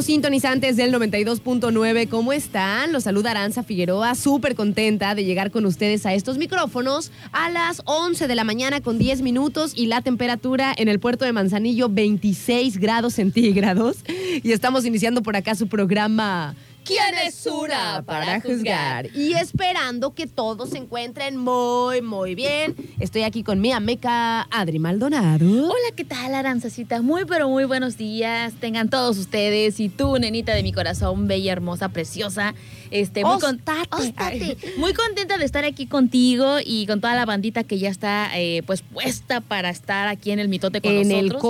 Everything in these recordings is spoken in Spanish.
sintonizantes del 92.9. ¿Cómo están? Los saluda Aranza Figueroa, súper contenta de llegar con ustedes a estos micrófonos a las 11 de la mañana con 10 minutos y la temperatura en el puerto de Manzanillo 26 grados centígrados. Y estamos iniciando por acá su programa ¿Quién es una para juzgar? Y esperando que todos se encuentren muy, muy bien. Estoy aquí con mi ameca Adri Maldonado. Hola, ¿qué tal, Aranzacita? Muy, pero muy buenos días. Tengan todos ustedes y tú, nenita de mi corazón, bella, hermosa, preciosa. Este, muy, con- Óstate. muy contenta de estar aquí contigo y con toda la bandita que ya está eh, pues puesta para estar aquí en el mitote con En el nosotros.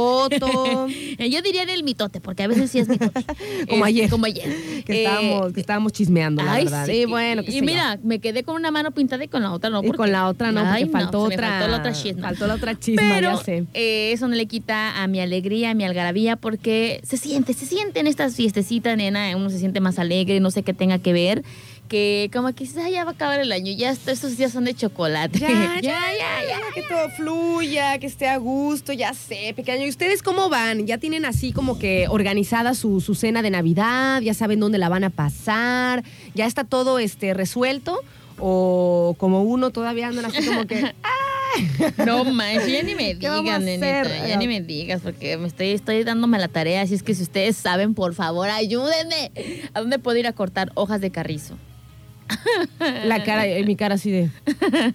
coto. Eh, Yo diría en el mitote, porque a veces sí es mitote. Como Eh, ayer. Como ayer. que, Eh, estábamos, que estábamos chismeando, la Ay, verdad. sí. Y bueno, que y mira, me quedé con una mano pintada y con la otra no. Y con la otra no, porque Ay, faltó otra. faltó la otra chisma. Faltó la otra chisma, Pero ya sé. eh, eso no le quita a mi alegría, a mi algarabía, porque se siente, se siente en estas fiestecitas, nena, uno se siente más alegre, no sé qué tenga que ver, que como que "Ay, ya va a acabar el año, ya est- estos días son de chocolate. Ya, ya, ya, ya, que todo fluya, que esté a gusto, ya sé, pequeño. ¿Y ustedes cómo van? ¿Ya tienen así como que organizada su, su cena de Navidad? ¿Ya saben dónde la van a pasar? ¿Ya está todo este resuelto? ¿O como uno todavía andan así como que... No manches, ya ni me ¿Qué vamos a digas, nenita, ya ni me digas, porque me estoy, estoy dándome la tarea, así es que si ustedes saben, por favor, ayúdenme. ¿A dónde puedo ir a cortar hojas de carrizo? La cara, en mi cara así de...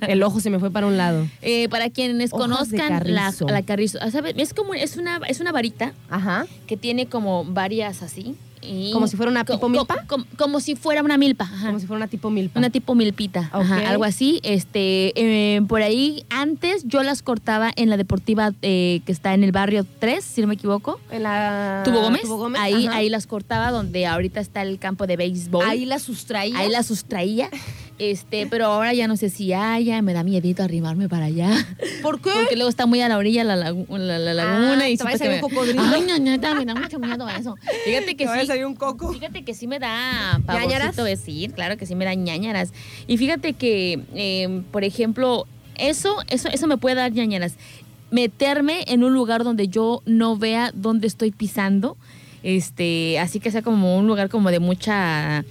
El ojo se me fue para un lado. Eh, para quienes Hojas conozcan la, carrizo. la carrizo, ah, ¿sabe? es como es una es una varita Ajá. que tiene como varias así. Y- ¿Como si fuera una tipo co- milpa? com- como si fuera una milpa. ajá. Como si fuera una tipo milpa. Una tipo milpita, ajá, algo así. Este, eh, por ahí antes yo las cortaba en la deportiva eh, que está en el barrio 3, si no me equivoco. En la... Tubo Gómez. Tubo Gómez, ahí, ajá. ahí las cortaba donde ahorita está el campo de béisbol. Ahí la sustraía. Ahí las sustraía. Este, pero ahora ya no sé si haya, me da miedito arrimarme para allá. ¿Por qué? Porque luego está muy a la orilla la, lagu- la, la laguna Ah, y ¿te va a salir un cocodrilo? Ay, no, neta, me da mucho miedo eso. Fíjate que Te a sí. salir un coco. Fíjate que sí me da pavorcito decir, claro que sí me da ñañaras. Y fíjate que, eh, por ejemplo, eso, eso, eso me puede dar ñañaras. Meterme en un lugar donde yo no vea dónde estoy pisando. Este, así que sea como un lugar como de mucha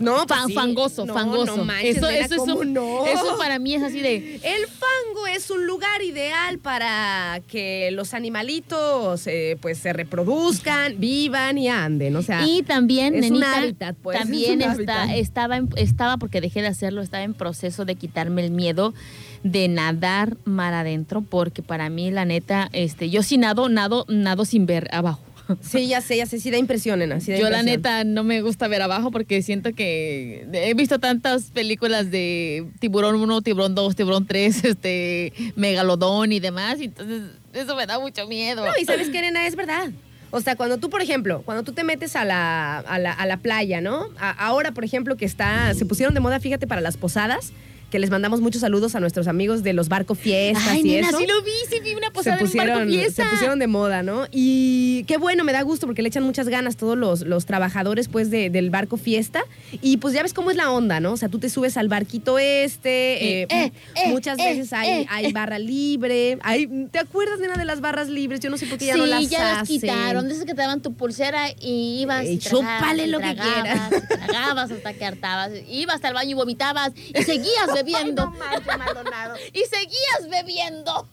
No, pues fan- sí. fangoso, No, fangoso. No manches, eso, nena, eso, es ¿cómo un- no? eso para mí es así de El fango es un lugar ideal para que los animalitos eh, pues se reproduzcan, vivan y anden. O sea, Y también, es un nenita, hábitat, pues, también es un está, hábitat. estaba, estaba, porque dejé de hacerlo, estaba en proceso de quitarme el miedo de nadar mar adentro, porque para mí, la neta, este, yo sí nado, nado, nado sin ver abajo. Sí, ya sé, ya sé, sí da impresión, nena. sí da Yo la neta no me gusta ver abajo porque siento que he visto tantas películas de tiburón 1, tiburón 2, tiburón 3, este, megalodón y demás, y entonces eso me da mucho miedo. No, y sabes qué, nena, es verdad. O sea, cuando tú, por ejemplo, cuando tú te metes a la, a la, a la playa, ¿no? A- ahora, por ejemplo, que está, se pusieron de moda, fíjate, para las posadas, que les mandamos muchos saludos a nuestros amigos de los barco fiestas Ay, y nena, eso. sí lo vi, sí vi una se posada en barco pusieron, fiesta. se pusieron de moda, ¿no? Y qué bueno, me da gusto porque le echan muchas ganas todos los, los trabajadores pues de- del barco fiesta. Y pues ya ves cómo es la onda, ¿no? O sea, tú te subes al barquito este, eh, Eh, eh, muchas veces hay, hay barra libre. Hay, ¿Te acuerdas, nena, de las barras libres? Yo no sé por qué ya sí, no las ya las hacen. quitaron. De esas que te daban tu pulsera y ibas y tragabas, y lo que quieras. y tragabas hasta que hartabas. Ibas el baño y vomitabas y seguías bebiendo. y seguías bebiendo.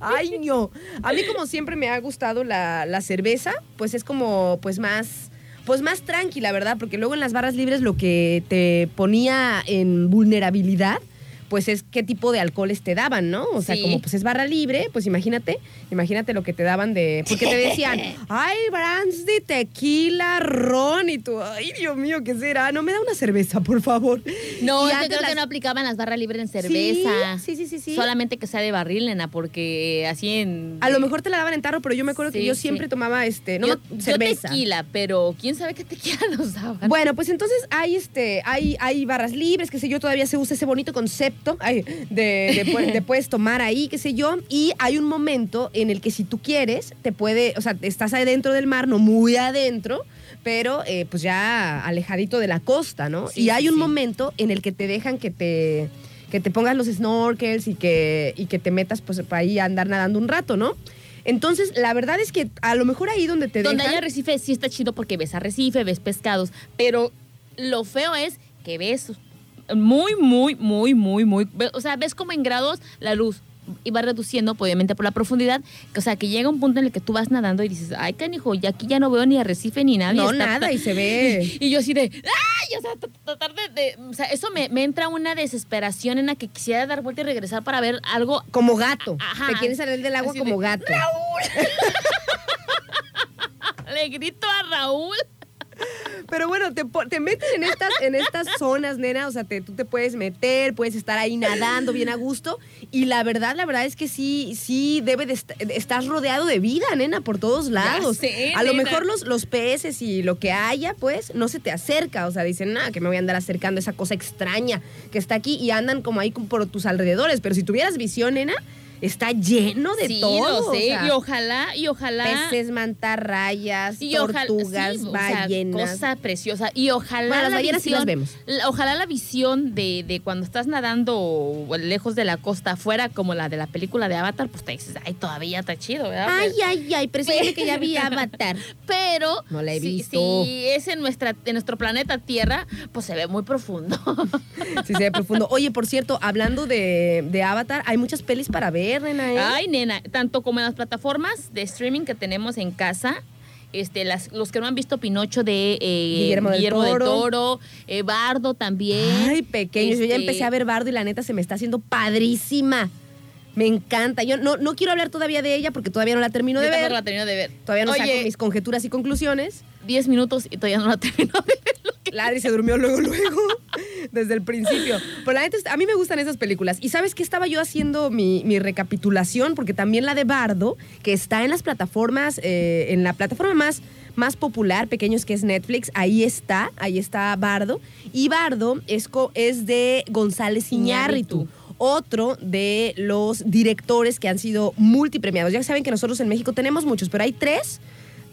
Ay, no. A mí como siempre me ha gustado la, la cerveza, pues es como pues más pues más tranquila, ¿verdad? Porque luego en las barras libres lo que te ponía en vulnerabilidad pues es qué tipo de alcoholes te daban, ¿no? O sea, Sí. como pues es barra libre, pues imagínate, imagínate lo que te daban de... Porque te decían, ay, brandy, tequila, ron, y tú, ay, Dios mío, ¿qué será? No, me da una cerveza, por favor. No, Y antes creo que no aplicaban las barras libres en cerveza. Sí, sí, sí, sí. Solamente que sea de barril, nena, porque así en... A lo mejor te la daban en tarro, pero yo me acuerdo que yo siempre tomaba este, no, yo, no, yo cerveza. tequila, pero quién sabe qué tequila nos daban. Bueno, pues entonces hay este, hay, hay barras libres, qué sé yo, todavía se usa ese bonito concepto ay, de, de, pu- de puedes tomar ahí, qué sé yo, y hay un momento en el que si tú quieres, te puede, o sea, estás adentro del mar, no muy adentro, pero eh, pues ya alejadito de la costa, ¿no? Sí, y hay un sí. momento en el que te dejan que te que te pongas los snorkels y que, y que te metas pues para ahí a andar nadando un rato, ¿no? Entonces, la verdad es que a lo mejor ahí donde te Donde dejan- hay arrecife sí está chido porque ves arrecife, ves pescados, pero lo feo es que ves muy, muy, muy, muy, muy, o sea, ves como en grados la luz y va reduciendo, pues, obviamente por la profundidad, o sea, que llega un punto en el que tú vas nadando y dices, ay, canijo, ya aquí ya no veo ni arrecife ni nada. y No, nada, y se ve. Y yo así de, ¡ay! O sea, tratar de, o sea, eso me, me entra una desesperación en la que quisiera dar vuelta y regresar para ver algo Como gato. Ajá. Te quieres salir del agua como gato. Le grito a Raúl. Pero bueno, te, te metes en estas, en estas zonas, nena. O sea, te- tú te puedes meter, puedes estar ahí nadando bien a gusto. Y la verdad, la verdad es que sí, sí debe de est- estás rodeado de vida, nena, por todos lados. sé, a lo mejor los, los peces y lo que haya, pues, no se te acerca. O sea, dicen, nada, que me voy a andar acercando a esa cosa extraña que está aquí y andan como ahí por tus alrededores. Pero si tuvieras visión, nena, está lleno de sí, todo. lo sé. o sea, y ojalá, y ojalá. peces, mantarrayas, y ojalá- tortugas, sí, o sea, ballenas. cosa preciosa. Y ojalá Bueno, las la ballenas sí las vemos. la- ojalá la visión de, de cuando estás nadando lejos de la costa fuera como la de la película de Avatar, pues te dices, ay, todavía está chido, ¿verdad? Ay, Pero- ay, ay, presume que ya vi Avatar. pero No la he si- visto. Si, es en nuestra en nuestro planeta Tierra, pues se ve muy profundo. Sí, se ve profundo. Oye, por cierto, hablando de, de Avatar, hay muchas pelis para ver, nena. ¿eh? Ay, nena, tanto como en las plataformas de streaming que tenemos en casa. Este, las, los que no han visto Pinocho de eh, Guillermo del Toro. Toro, eh, Bardo también. Ay, pequeños. Yo ya Este- empecé a ver Bardo y la neta se me está haciendo padrísima. Me encanta. Yo no, no quiero hablar todavía de ella porque todavía no la termino Yo de ver. la termino de ver. Todavía no saco mis conjeturas y conclusiones. 10 minutos y todavía no la termino de ver. Ladri se durmió luego, luego, desde el principio. Pero la neta, a mí me gustan esas películas. Y sabes que estaba yo haciendo mi, mi recapitulación, porque también la de Bardo, que está en las plataformas, eh, en la plataforma más, más popular, pequeños, que es Netflix, ahí está, ahí está Bardo. Y Bardo es, co- es de González Iñárritu. Iñárritu. Otro de los directores que han sido multipremiados. Ya saben que nosotros en México tenemos muchos, pero hay tres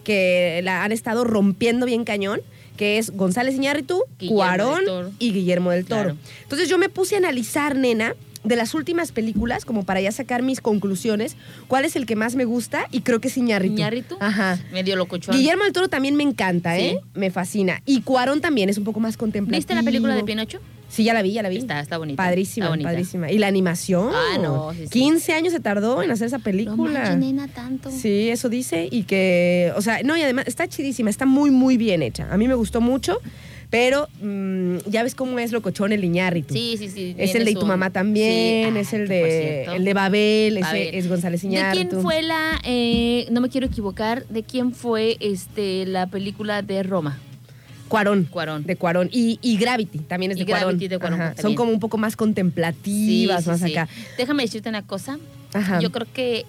que la han estado rompiendo bien cañón, que es González Iñárritu, Guillermo Cuarón y Guillermo del Toro. Claro. Entonces yo me puse a analizar, nena, de las últimas películas, como para ya sacar mis conclusiones, cuál es el que más me gusta y creo que es Iñárritu. Iñárritu. Ajá. Medio locochón. Guillermo del Toro también me encanta, Sí. ¿eh? Me fascina. Y Cuarón también es un poco más contemplativo. ¿Viste la película de Pinocho? Sí, ya la vi, ya la vi. Está, está bonita. Padrísima, Está bonita. padrísima. Y la animación. Ah, no, sí, sí. 15 años se tardó en hacer esa No película. manches, nena, tanto. Sí, eso dice. Y que, o sea, no, y además está chidísima, está muy, muy bien hecha. A mí me gustó mucho, pero mm, ya ves cómo es locochón el Iñárritu. Sí, sí, sí. Es el de su- tu mamá también, Sí, es ah, el por de, el de Babel, es González ¿De Iñárritu. quién fue la, eh, no me quiero equivocar, de quién fue este la película de Roma? Cuarón. Cuarón. De Cuarón. Y, y Gravity también es Y de Cuarón. Gravity de Cuarón Son como un poco más contemplativas, Sí, más sí. acá. Déjame decirte una cosa. Ajá. Yo creo que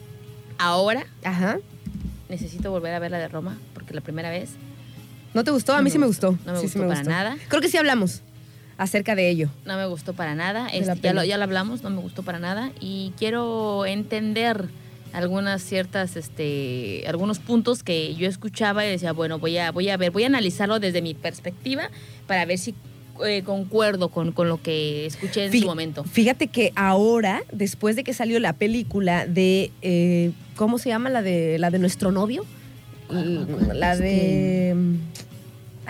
ahora Ajá. necesito volver a ver la de Roma, porque la primera vez ¿No te gustó? A mí me sí me gustó. No me gustó para nada. Creo que sí hablamos acerca de ello. no me gustó para nada. Este, ya, lo, ya lo hablamos, no me gustó para nada. Y quiero entender algunas ciertas, este, algunos puntos que yo escuchaba y decía, bueno, voy a, voy a ver, voy a analizarlo desde mi perspectiva para ver si eh, concuerdo con, con lo que escuché en Fí- su momento. Fíjate que ahora, después de que salió la película de eh, ¿cómo se llama la de la de nuestro novio? ¿Cuál, cuál? La de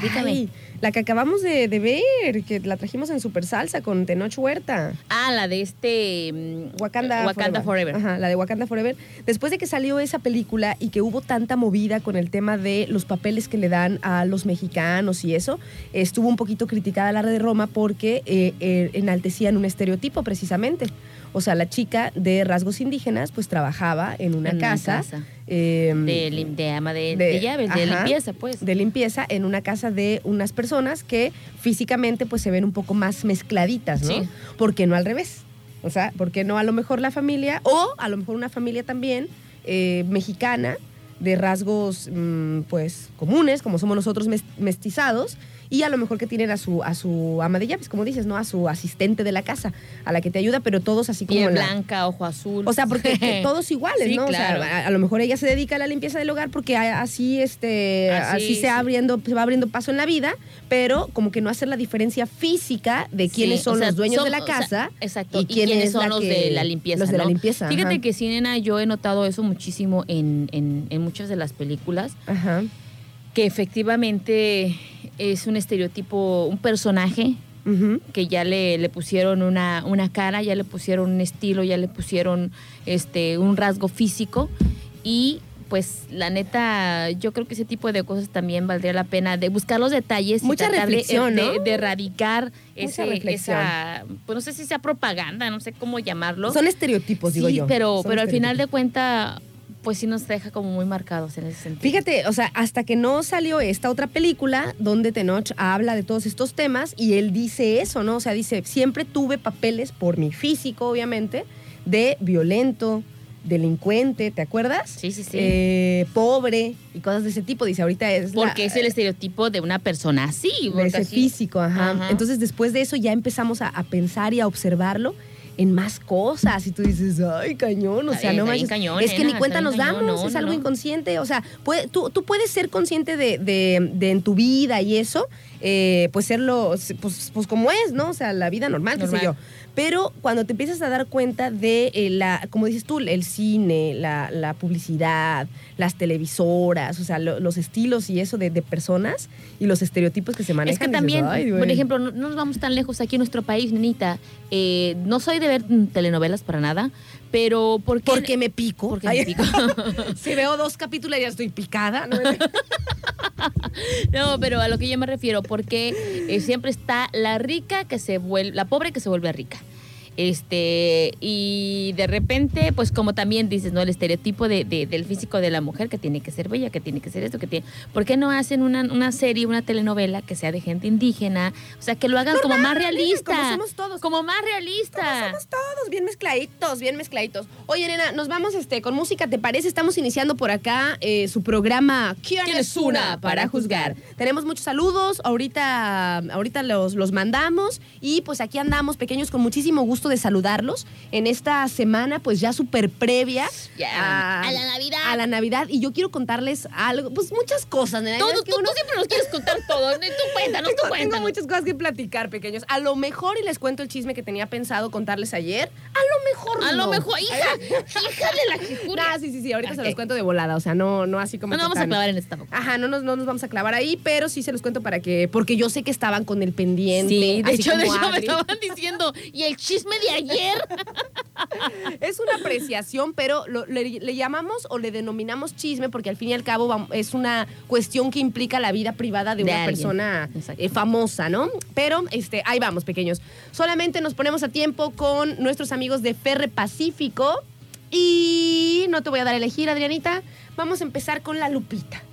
Dígame. Ay, la que acabamos de, de ver, que la trajimos en Super Salsa con Tenoch Huerta. Ah, la de este... mm, Wakanda, Wakanda Forever. Ajá, la de Wakanda Forever. Después de que salió esa película y que hubo tanta movida con el tema de los papeles que le dan a los mexicanos y eso, estuvo un poquito criticada la red de Roma porque eh, eh, enaltecían un estereotipo precisamente. O sea, la chica de rasgos indígenas pues trabajaba en una En una casa. casa. eh, De, lim- de ama de, de- de llaves, de limpieza, pues. de limpieza en una casa de unas personas que físicamente pues se ven un poco más mezcladitas, ¿no? Sí. ¿Por qué no al revés? O sea, ¿por qué no a lo mejor la familia o a lo mejor una familia también eh, mexicana de rasgos mm, pues comunes, como somos nosotros mestizados, y a lo mejor que tienen a su, a su ama de llaves, como dices, ¿no? A su asistente de la casa, a la que te ayuda, pero todos así como... blanca, ojo azul. O sea, porque todos iguales, ¿no? O sea, a, lo mejor ella se dedica a la limpieza del hogar porque así, este, así, se, abriendo, se va abriendo paso en la vida, pero como que no hacer la diferencia física de quiénes son los dueños de la casa exacto, y, quiénes, son los de la limpieza. Los de la limpieza. Fíjate que sí, nena, yo he notado eso muchísimo en, en, en muchas de las películas. Ajá. Que efectivamente es un estereotipo, un personaje que ya le, le pusieron una, una, cara, ya le pusieron un estilo, ya le pusieron este, un rasgo físico. Y pues la neta, yo creo que ese tipo de cosas también valdría la pena de buscar los detalles Mucha y tratar reflexión, de, de, erradicar ese, esa, pues no sé si sea propaganda, no sé cómo llamarlo. Son estereotipos, digo yo. Pero, pero al final de cuenta pues sí nos deja como muy marcados en ese sentido. Fíjate, o sea, hasta que no salió esta otra película donde Tenoch habla de todos estos temas y él dice eso, ¿no? O sea, dice, siempre tuve papeles por mi físico, obviamente, de violento, delincuente, ¿te acuerdas? Sí, sí, sí. Eh, pobre y cosas de ese tipo. Dice, ahorita es. Porque es el estereotipo de una persona así. De ese físico, ajá. Entonces, después de eso, ya empezamos a, a, pensar y a observarlo en más cosas. Y tú dices, ay, cañón, o sea, no más. es que ni cuenta nos damos, es algo inconsciente. O sea, tú, tú, puedes ser consciente de, de, en tu vida y eso, eh, pues serlo, pues, pues como es, ¿no? O sea, la vida normal, qué sé yo. Pero cuando te empiezas a dar cuenta de eh, la, como dices tú, el cine, la, publicidad, las televisoras, o sea, los estilos y eso de, personas y los estereotipos que se manejan. Es que también, por ejemplo, no, nos vamos tan lejos aquí en nuestro país, nenita. Eh, no soy de ver telenovelas para nada, pero ¿por qué? Porque me pico. Porque me pico. si veo dos capítulos ya estoy picada. ¿no? pero a lo que yo me refiero, porque eh, siempre está la rica que se vuelve, la pobre que se vuelve rica. Este, y de repente, pues como también dices, ¿no? El estereotipo de, del físico de la mujer que tiene que ser bella, que tiene que ser esto, que tiene. ¿Por qué no hacen una, una serie, una telenovela que sea de gente indígena? O sea, que lo hagan como más realista. Como somos todos. Como más realista. Como somos todos, bien mezcladitos, bien mezcladitos. Oye, nena, nos vamos este, con música, ¿te parece? Estamos iniciando por acá eh, su programa ¿Quién, es una para juzgar? Tenemos muchos saludos, ahorita, ahorita los, los mandamos y pues aquí andamos pequeños con muchísimo gusto de saludarlos en esta semana, pues ya súper previa a, la Navidad. A la Navidad. Y yo quiero contarles algo, pues muchas cosas. Todo, tú, siempre nos quieres contar todo. Tú cuéntanos, tú cuéntanos. Tengo muchas cosas que platicar, pequeños. A lo mejor, y les cuento el chisme que tenía pensado contarles ayer, a lo mejor A lo mejor, hija, hija de la jicura. Ah, sí, sí, sí, ahorita se los cuento de volada, o sea, no, no así como No nos vamos a clavar en esta Ajá, no nos, no nos vamos a clavar ahí, pero sí se los cuento para que, porque yo sé que estaban con el pendiente. Sí, de hecho, de hecho me estaban diciendo, y el chisme de ayer. es una apreciación, pero le, llamamos o le denominamos chisme porque al fin y al cabo es una cuestión que implica la vida privada de, una persona eh, famosa, ¿no? Pero este, ahí vamos, pequeños. Solamente nos ponemos a tiempo con nuestros amigos de Ferre Pacífico. Y no te voy a dar a elegir, Adrianita. Vamos a empezar con la Lupita.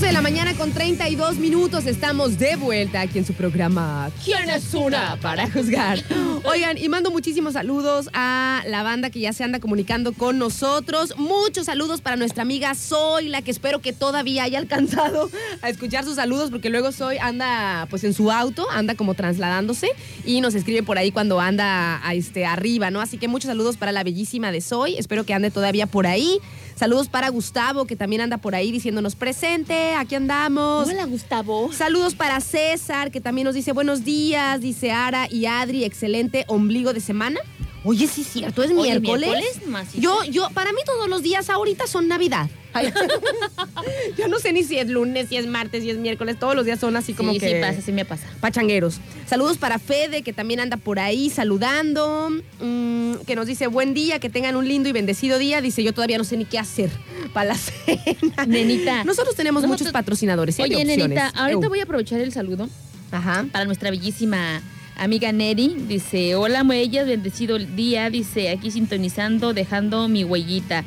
De la mañana con 32 minutos. Estamos de vuelta aquí en su programa ¿Quién es una para juzgar? Oigan, y mando muchísimos saludos a la banda que ya se anda comunicando con nosotros. Muchos saludos para nuestra amiga Soy, la que espero que todavía haya alcanzado a escuchar sus saludos, porque luego Soy anda pues en su auto, anda como trasladándose y nos escribe por ahí cuando anda este, arriba, ¿no? Así que muchos saludos para la bellísima de Soy. Espero que ande todavía por ahí. Saludos para Gustavo, que también anda por ahí diciéndonos presente, aquí andamos. Hola, Gustavo. Saludos para César, que también nos dice buenos días, dice Ara y Adri, excelente ombligo de semana. Oye, sí es cierto, es miércoles. yo, yo, para mí todos los días ahorita son Navidad. Yo no sé ni si es lunes, si es martes, si es miércoles. Todos los días son así como que. Sí, pasa, sí me pasa. Pachangueros. Saludos para Fede, que también anda por ahí saludando. Mm, que nos dice buen día, que tengan un lindo y bendecido día. Dice, yo todavía no sé ni qué hacer para la cena. Nenita. Nosotros tenemos muchos patrocinadores. ¿eh? Oye, nenita, ahorita voy a aprovechar el saludo. Ajá. Para nuestra bellísima amiga Neri. Dice, hola, muellas, bendecido día. Dice, aquí sintonizando, dejando mi huellita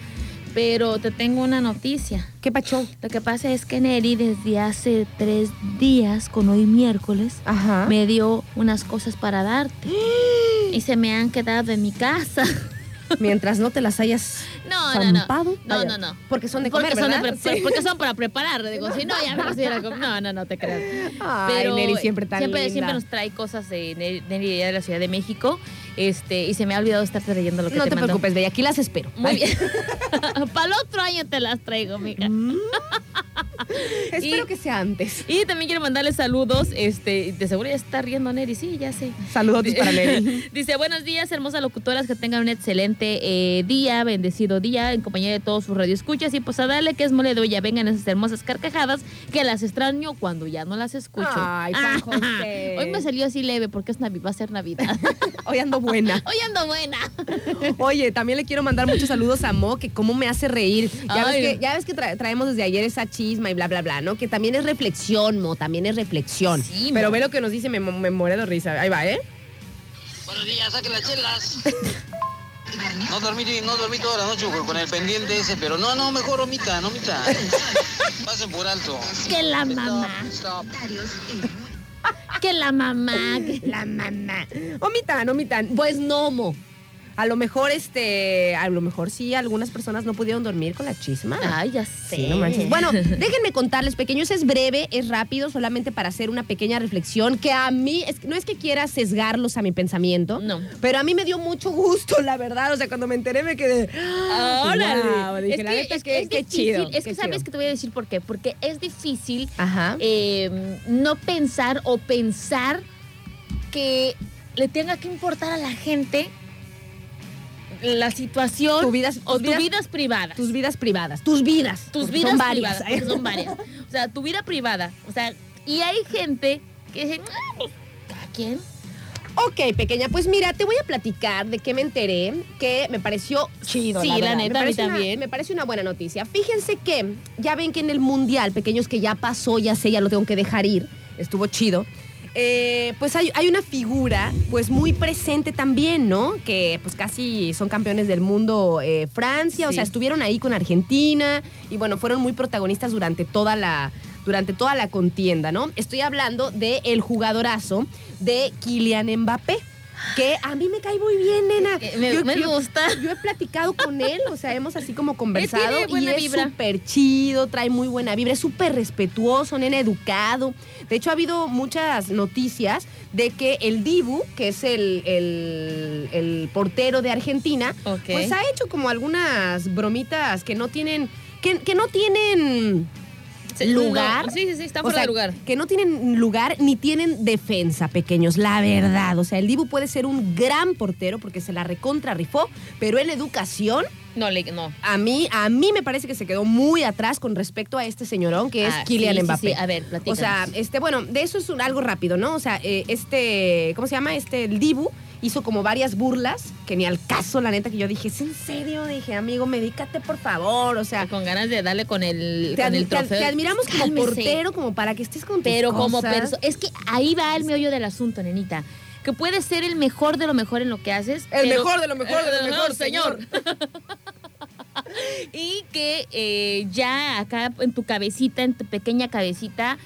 Pero te tengo una noticia. ¿Qué pacho? Lo que pasa es que Neri desde hace tres días, con hoy miércoles, Ajá. me dio unas cosas para darte. y se me han quedado en mi casa. Mientras no te las hayas No, no, no. No, Vaya, no, no. Porque son de comer, porque, son de Sí. porque son para preparar. Digo, si no, ya me hubiera comido. No, no, no te creas. Ay, Neri siempre tan siempre, linda. siempre nos trae cosas de Neri, Neri de de la Ciudad de México. Este, y se me ha olvidado estar leyendo lo que No te preocupes, Bella, aquí las espero. Muy Ay. bien. Para el otro año te las traigo, mija. Mm. Espero Y- que sea antes. Y también quiero mandarle saludos. Este, de seguro ya está riendo Neri, sí, ya sé. Saludos para Neri. Dice, buenos días, hermosas locutoras, que tengan un excelente eh, día, bendecido día, en compañía de todos sus radioescuchas. Y pues a darle que es mole de olla, vengan esas hermosas carcajadas, que las extraño cuando ya no las escucho. Ay, Juan José. Hoy me salió así leve porque es Navi- va a ser Navidad. Hoy ando buena. Hoy ando buena. Oye, también le quiero mandar muchos saludos a Mo, que cómo me hace reír. Ya Ay. ves que, ya ves que tra- traemos desde ayer esa chisma y bla, bla, bla, ¿no? Que también es reflexión, Mo, también es reflexión. Sí, Pero Mo. ve lo que nos dice, me, me muere de risa. Ahí va, ¿eh? Buenos días, saquen las chelas. No dormí, no dormí toda la noche con- con el pendiente ese, pero no, no, mejor omita, no omita. Pasen por alto. Que la mamá, stop. que la mamá. que- La mamá. Omitan, omitan. Pues no, Mo. A lo mejor, este, a lo mejor sí, algunas personas no pudieron dormir con la chisma. Ay, ya sé. Sí, no manches. Bueno, déjenme contarles, pequeños, es breve, es rápido, solamente para hacer una pequeña reflexión que a mí, es, que- no es que quiera sesgarlos a mi pensamiento, No. pero a mí me dio mucho gusto, la verdad. O sea, cuando me enteré me quedé. Órale. Wow, dije, es la que, neta, es, difícil. chido, Es que sabes chido. que te voy a decir por qué. Porque es difícil Ajá. eh, no pensar o pensar que le tenga que importar a la gente la situación Tu vidas- o tus vidas- vidas privadas. tus vidas privadas, tus vidas. tus vidas son varias. privadas, porque son varias. O sea, tu vida privada. O sea, y hay gente que dice, "Ah, pues, cada quien. Ok, pequeña, pues mira, te voy a platicar de qué me enteré, que me pareció chido. Sí, la neta, me a mí una- también. me parece una buena noticia. Fíjense que ya ven que en el Mundial, pequeños, que ya pasó, ya sé, ya lo tengo que dejar ir, estuvo chido. Eh, pues hay, hay una figura pues muy presente también, ¿no? Que pues casi son campeones del mundo eh, Francia, o sea, estuvieron ahí con Argentina y bueno, fueron muy protagonistas durante toda la, durante toda la contienda, ¿no? Estoy hablando del el jugadorazo de Kylian Mbappé. Que a mí me cae muy bien, nena. Me- me gusta. Yo he platicado con él, o sea, hemos así como conversado. y es súper chido, trae muy buena vibra, es súper respetuoso, nena, educado. De hecho, ha habido muchas noticias de que el Dibu, que es el, el- el portero de Argentina, pues ha hecho como algunas bromitas que no tienen, que, que no tienen lugar. No, sí, sí, sí, está o fuera sea, de lugar. Que no tienen lugar ni tienen defensa, pequeños, la verdad. O sea, el Dibu puede ser un gran portero porque se la recontra rifó, pero en educación, No, le, no. a mí, a mí me parece que se quedó muy atrás con respecto a este señorón que es Ah, Kylian sí, Mbappé. sí. A ver, O sea, platícanos. este, bueno, de eso es un- algo rápido, ¿no? O sea, eh, este, ¿cómo se llama? Este, el Dibu hizo como varias burlas, que ni al caso, la neta, que yo dije, ¿es en serio? Dije, amigo, medícate, por favor. O sea, con ganas de darle con el, te, con el trofeo. te admiramos como Cálmese. portero, como para que estés con tus Pero como persona. Es que ahí va el meollo del asunto, nenita. Que puedes ser el mejor de lo mejor en lo que haces. El pero- mejor de lo mejor de lo mejor, señor. y que eh, ya acá en tu cabecita, en tu pequeña cabecita,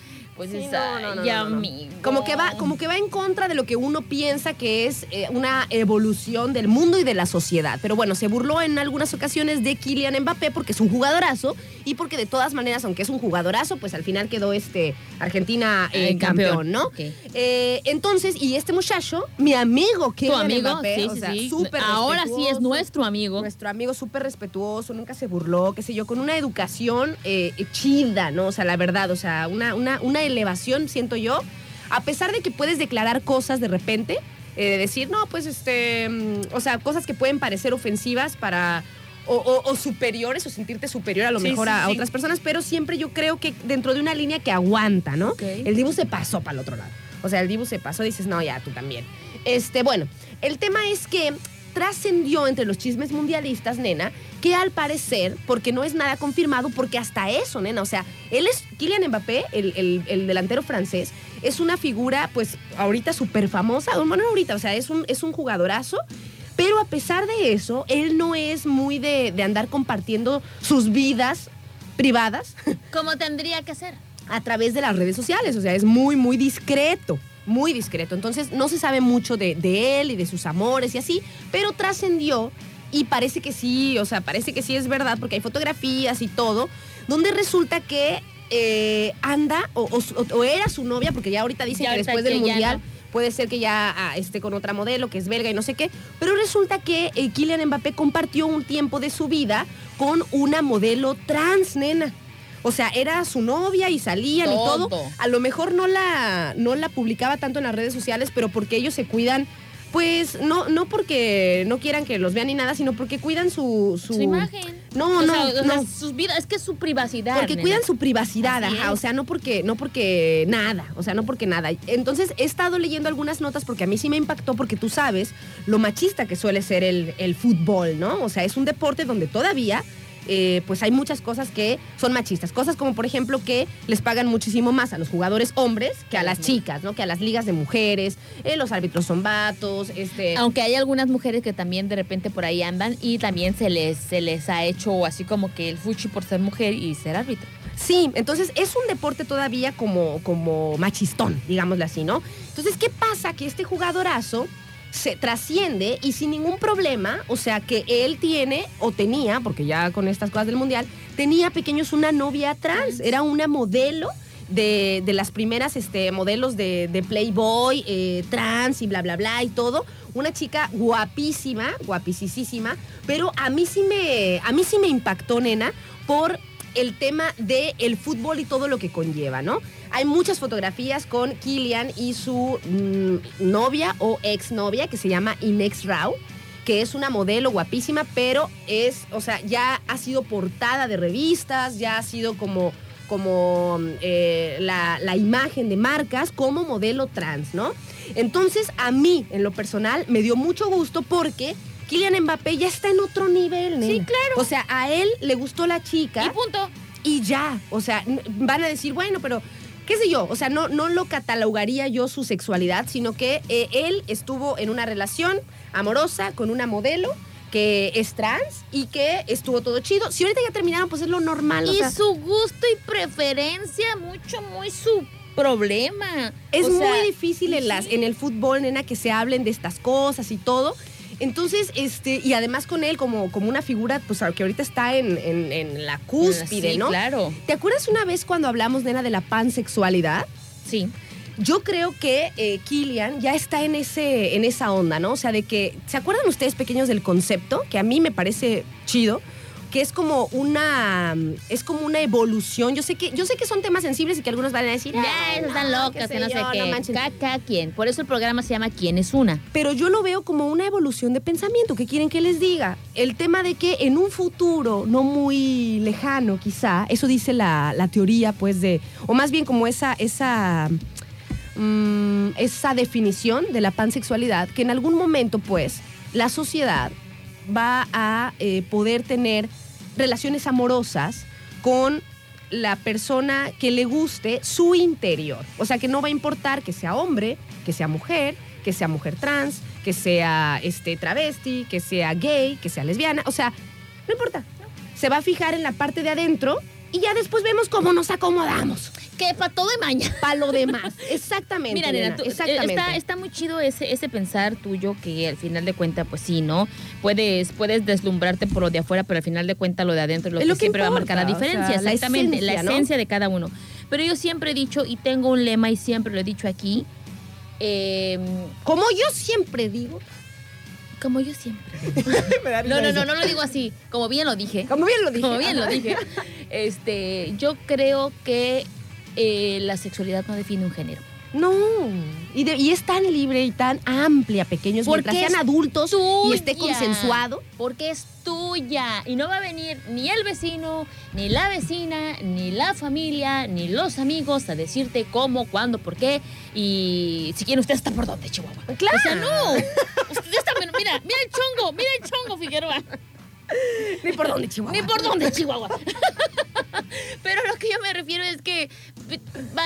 pues Sí, es no, no, no, ay, no, no. amigo. Como que va, como que va en contra de lo que uno piensa que es eh, una evolución del mundo y de la sociedad. Pero bueno, se burló en algunas ocasiones de Kylian Mbappé porque es un jugadorazo y porque de todas maneras, aunque es un jugadorazo, pues al final quedó este Argentina eh, Eh, campeón, ¿no? ok. Eh, entonces, y este muchacho, mi amigo tu Kylian amigo, Mbappé, sí, o sí, sea, sí. súper Ahora sí es nuestro amigo. Nuestro amigo súper respetuoso, nunca se burló, qué sé yo, con una educación eh, chida, ¿no? O sea, la verdad, o sea, una, una, una elevación, siento yo, a pesar de que puedes declarar cosas de repente, eh, de decir, no, pues, este, mm, o sea, cosas que pueden parecer ofensivas para... O, o- o superiores, o sentirte superior a lo Sí, mejor sí, a, sí. otras personas, pero siempre yo creo que dentro de una línea que aguanta, ¿no? El Dibu se pasó para el otro lado. O sea, el Dibu se pasó, dices, no, ya, tú también. Este, bueno, el tema es que trascendió entre los chismes mundialistas, nena, que al parecer, porque no es nada confirmado, porque hasta eso, nena, o sea, él es, Kylian Mbappé, el, el- el delantero francés, es una figura, pues, ahorita súper famosa, bueno, no ahorita, o sea, es un, es un jugadorazo. Pero a pesar de eso, él no es muy de, de andar compartiendo sus vidas privadas Como tendría que ser. a través de las redes sociales. O sea, es muy, muy discreto. Muy discreto. Entonces, no se sabe mucho de, de él y de sus amores y así, pero trascendió y parece que sí, o sea, parece que sí es verdad porque hay fotografías y todo, donde resulta que eh, anda o, o- o era su novia, porque ya ahorita dicen Ya que después del que mundial no. puede ser que ya ah, esté con otra modelo que es belga y no sé qué, pero resulta que eh, Kylian Mbappé compartió un tiempo de su vida con una modelo trans, nena. O sea, era su novia y salían y todo. A lo mejor no la, no la publicaba tanto en las redes sociales, pero porque ellos se cuidan, pues no, no porque no quieran que los vean ni nada, sino porque cuidan su... Su, Su imagen. No, O no, sea, o sea, no. sus vidas, es que es su privacidad. Porque nena. cuidan su privacidad, Así ajá, es. o sea, no porque, no porque nada, o sea, no porque nada. Entonces he estado leyendo algunas notas porque a mí sí me impactó porque tú sabes lo machista que suele ser el, el fútbol, ¿no? O sea, es un deporte donde todavía eh, pues hay muchas cosas que son machistas. Cosas como, por ejemplo, que les pagan muchísimo más a los jugadores hombres que a las chicas, ¿no? Que a las ligas de mujeres, eh, los árbitros son vatos, este... Aunque hay algunas mujeres que también de repente por ahí andan y también se les, se les ha hecho así como que el fuchi por ser mujer y ser árbitro. Sí, entonces es un deporte todavía como, como machistón, digámoslo así, ¿no? Entonces, ¿qué pasa? Que este jugadorazo se trasciende y sin ningún problema, o sea, que él tiene o tenía, porque ya con estas cosas del mundial, tenía pequeños una novia trans, era una modelo. De, de las primeras este, modelos de, de Playboy, eh, trans y bla, bla, bla y todo. Una chica guapísima, guapísima, pero a mí sí me, a mí sí me impactó, nena, por el tema del el fútbol y todo lo que conlleva, ¿no? Hay muchas fotografías con Kylian y su mm, novia o exnovia que se llama Inex Rao, que es una modelo guapísima, pero es, o sea, ya ha sido portada de revistas, ya ha sido como, como eh, la, la imagen de marcas como modelo trans, ¿no? Entonces, a mí, en lo personal, me dio mucho gusto porque Kylian Mbappé ya está en otro nivel, nena. Sí, claro. O sea, a él le gustó la chica Y punto. y ya. O sea, van a decir, bueno, pero qué sé yo, o sea, no, no lo catalogaría yo su sexualidad, sino que eh, él estuvo en una relación amorosa con una modelo que es trans y que estuvo todo chido. Si ahorita ya terminaron, pues es lo normal. o Y sea, su gusto y preferencia, mucho, muy su problema. es O sea, muy difícil en, las, sí. en el fútbol, nena, que se hablen de estas cosas y todo. Entonces, este, y además con él como, como una figura, pues que ahorita está en, en- en la cúspide, Sí, ¿no? claro. ¿Te acuerdas una vez cuando hablamos, nena, de la pansexualidad? Sí. Yo creo que eh, Killian ya está en, ese, en esa onda, ¿no? O sea, de que, ¿se acuerdan ustedes pequeños del concepto? Que a mí me parece chido, que es como una, es como una evolución. Yo sé que, yo sé que son temas sensibles y que algunos van a decir, Ya, "Ay, esas están no, locas, que no sé yo, qué. manchen". Ca- cada quien. Por eso el programa se llama ¿Quién es una? Pero yo lo veo como una evolución de pensamiento. ¿Qué quieren que les diga? El tema de que en un futuro no muy lejano, quizá, eso dice la, la teoría, pues, de. O más bien como esa. esa mm, esa definición de la pansexualidad, que en algún momento, pues, la sociedad va a eh, poder tener relaciones amorosas con la persona que le guste su interior. O sea, que no va a importar que sea hombre, que sea mujer, que sea mujer trans, que sea este, travesti, que sea gay, que sea lesbiana. O sea, no importa. Se va a fijar en la parte de adentro y ya después vemos cómo nos acomodamos. Que para todo de mañana. Para lo demás. Exactamente. Mira, nena, tú- eh, exactamente. Está, está muy chido ese, ese pensar tuyo que al final de cuentas, pues sí, ¿no? Puedes, puedes deslumbrarte por lo de afuera, pero al final de cuentas lo de adentro es lo Es que, lo que siempre va a marcar la o diferencia. sea, Exactamente, la esencia, esencia, ¿no? de cada uno. Pero yo siempre he dicho, y tengo un lema y siempre lo he dicho aquí, eh, Como yo siempre digo. Como yo siempre. No, no, no, no lo digo así, como bien lo dije. Como bien lo dije. Como bien lo dije. Este, yo creo que eh, la sexualidad no define un género. No. Y, de- y es tan libre y tan amplia, pequeños, Porque mientras sean adultos y esté consensuado. Porque es tuya. Y no va a venir ni el vecino, ni la vecina, ni la familia, ni los amigos a decirte cómo, cuándo, por qué. Y si quiere usted está por dónde, Chihuahua. Claro. O sea, no. Usted está, mira, mira el chongo, mira el chongo, Figueroa. Ni por dónde, Chihuahua. Ni por dónde, Chihuahua. Pero lo que yo me refiero es que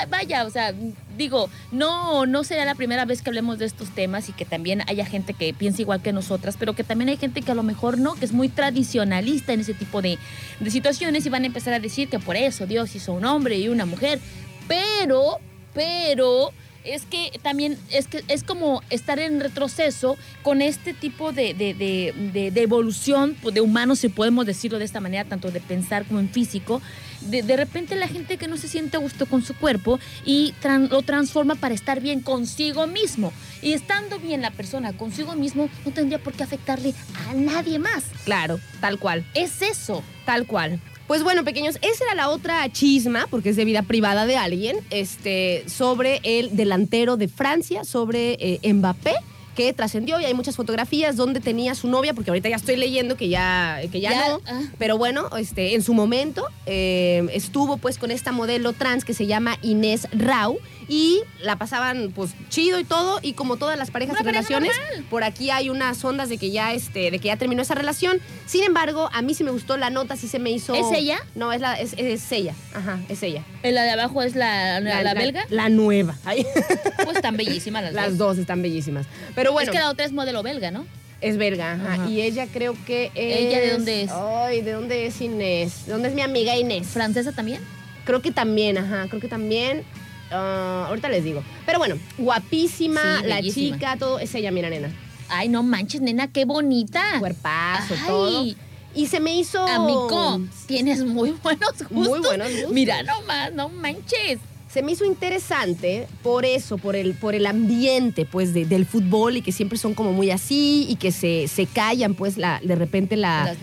vaya, o sea, digo, no, no será la primera vez que hablemos de estos temas y que también haya gente que piensa igual que nosotras, pero que también hay gente que a lo mejor no, que es muy tradicionalista en ese tipo de, de situaciones y van a empezar a decir que por eso Dios hizo un hombre y una mujer. Pero, pero es que también es que es como estar en retroceso con este tipo de, de, de, de, evolución de humanos, si podemos decirlo de esta manera, tanto de pensar como en físico. De, repente la gente que no se siente a gusto con su cuerpo y lo transforma para estar bien consigo mismo. Y estando bien la persona consigo mismo, no tendría por qué afectarle a nadie más. Claro, tal cual. Es eso. Tal cual. Pues bueno, pequeños, esa era la otra chisma, porque es de vida privada de alguien, este, sobre el delantero de Francia, sobre eh, Mbappé que trascendió y hay muchas fotografías donde tenía su novia, porque ahorita ya estoy leyendo que ya, que ya, no, ah. pero bueno, este, en su momento eh, estuvo pues con esta modelo trans que se llama Inés Rau y la pasaban pues chido y todo y como todas las parejas y relaciones por aquí hay unas ondas de que ya este de que ya terminó esa relación sin embargo a mí sí me gustó la nota sí se me hizo es ella no es la es, ella ajá es ella la de abajo es la, la, belga la nueva pues están bellísimas las, las dos. están bellísimas pero bueno es que la otra es modelo belga no es belga, ajá. Y ella creo que es... ¿Ella de dónde es? Ay, ¿de dónde es Inés? ¿De dónde es mi amiga Inés? ¿Francesa también? Creo que también, ajá. Creo que también. Ah, ahorita les digo. Pero bueno, guapísima, la chica, todo. Es ella, mira, nena. Ay, no manches, nena, qué bonita. Cuerpazo, todo. Y se me hizo. Amigo, tienes muy buenos gustos. Muy buenos gustos. Mira nomás, no manches se me hizo interesante por eso, por el, por el ambiente pues del fútbol y que siempre son como muy así y que se, se callan pues la, de repente la,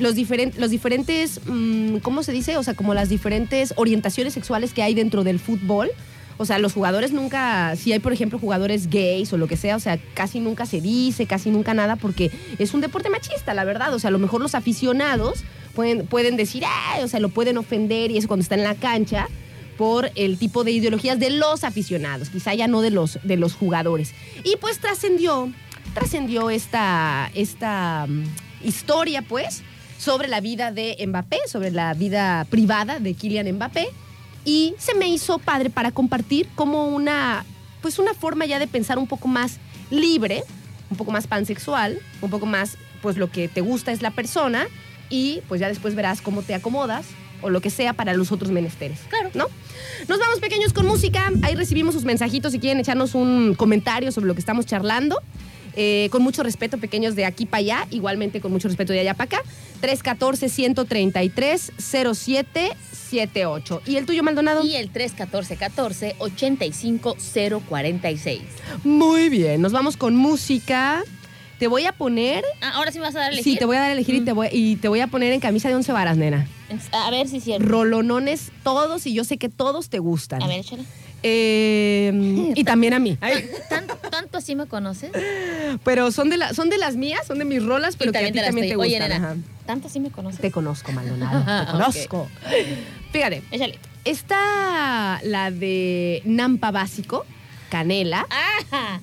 los, diferentes los diferentes, mm, ¿cómo se dice? O sea, como las diferentes orientaciones sexuales que hay dentro del fútbol. O sea, los jugadores nunca, si hay por ejemplo jugadores gays o lo que sea, o sea, casi nunca se dice, casi nunca nada, porque es un deporte machista, la verdad. O sea, a lo mejor los aficionados pueden, pueden decir, o sea, lo pueden ofender y eso cuando está en la cancha por el tipo de ideologías de los aficionados, quizá ya no de los, de los jugadores. Y pues trascendió, trascendió esta, esta mm, historia, pues, sobre la vida de Mbappé, sobre la vida privada de Kylian Mbappé. Y se me hizo padre para compartir como una, pues una forma ya de pensar un poco más libre, un poco más pansexual, un poco más, pues lo que te gusta es la persona y pues ya después verás cómo te acomodas o lo que sea para los otros menesteres. Claro. ¿No? Nos vamos pequeños con música. Ahí recibimos sus mensajitos si quieren echarnos un comentario sobre lo que estamos charlando. Eh, con mucho respeto, pequeños de aquí para allá, igualmente con mucho respeto de allá para acá. 314-133-0778. ¿Y el tuyo, Maldonado? Y el 314-14-85046. Muy bien, nos vamos con música. Te voy a poner. Ah, ahora sí me vas a dar a elegir. Sí, te voy a dar a elegir y, te voy, y te voy a poner en camisa de once varas, nena. A ver si es cierto. Rolonones todos y yo sé que todos te gustan. A ver, échale. Eh, y también a mí. ¿Tanto, así me conoces? Pero son de, la, son de las mías, son de mis rolas, pero que a ti también te gustan. Oye, ¿Tanto así me conoces? Te conozco, Maldonado. te conozco. Fíjate. Échale. Está la de Nampa Básico, Canela. Ajá.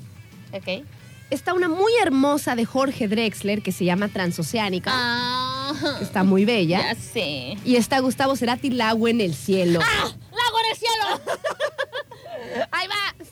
Ok está una muy hermosa de Jorge Drexler que se llama Transoceánica. Ah. Está muy bella. Ya sé. Y está Gustavo Cerati, Lago en el cielo. ¡Ah! ¡Lago en el cielo! Ahí va.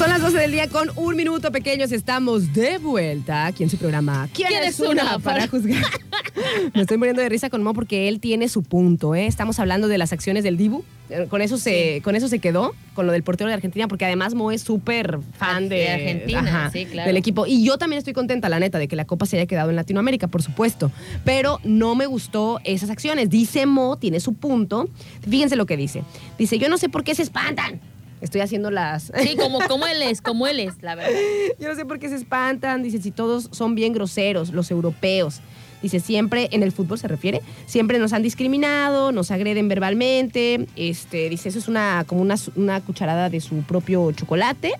Son las 12 del día con un minuto pequeños. Estamos de vuelta aquí en su programa. ¿Quién, es una para juzgar? Me estoy muriendo de risa con Mo porque él tiene su punto. ¿eh? Estamos hablando de las acciones del Dibu. Eh, con eso, se, con eso se quedó, con lo del portero de Argentina, porque además Mo es súper fan de, Argentina, del equipo. Y yo también estoy contenta, la neta, de que la Copa se haya quedado en Latinoamérica, por supuesto. Pero no me gustó esas acciones. Dice Mo, tiene su punto. Fíjense lo que dice. Dice, yo no sé por qué se espantan Estoy haciendo las. Sí, como, como él es, como él es, la verdad. Yo no sé por qué se espantan. Dice, si todos son bien groseros, los europeos. Dice, siempre, en el fútbol se refiere, siempre nos han discriminado, nos agreden verbalmente. Este, dice, eso es una, como una, una cucharada de su propio chocolate.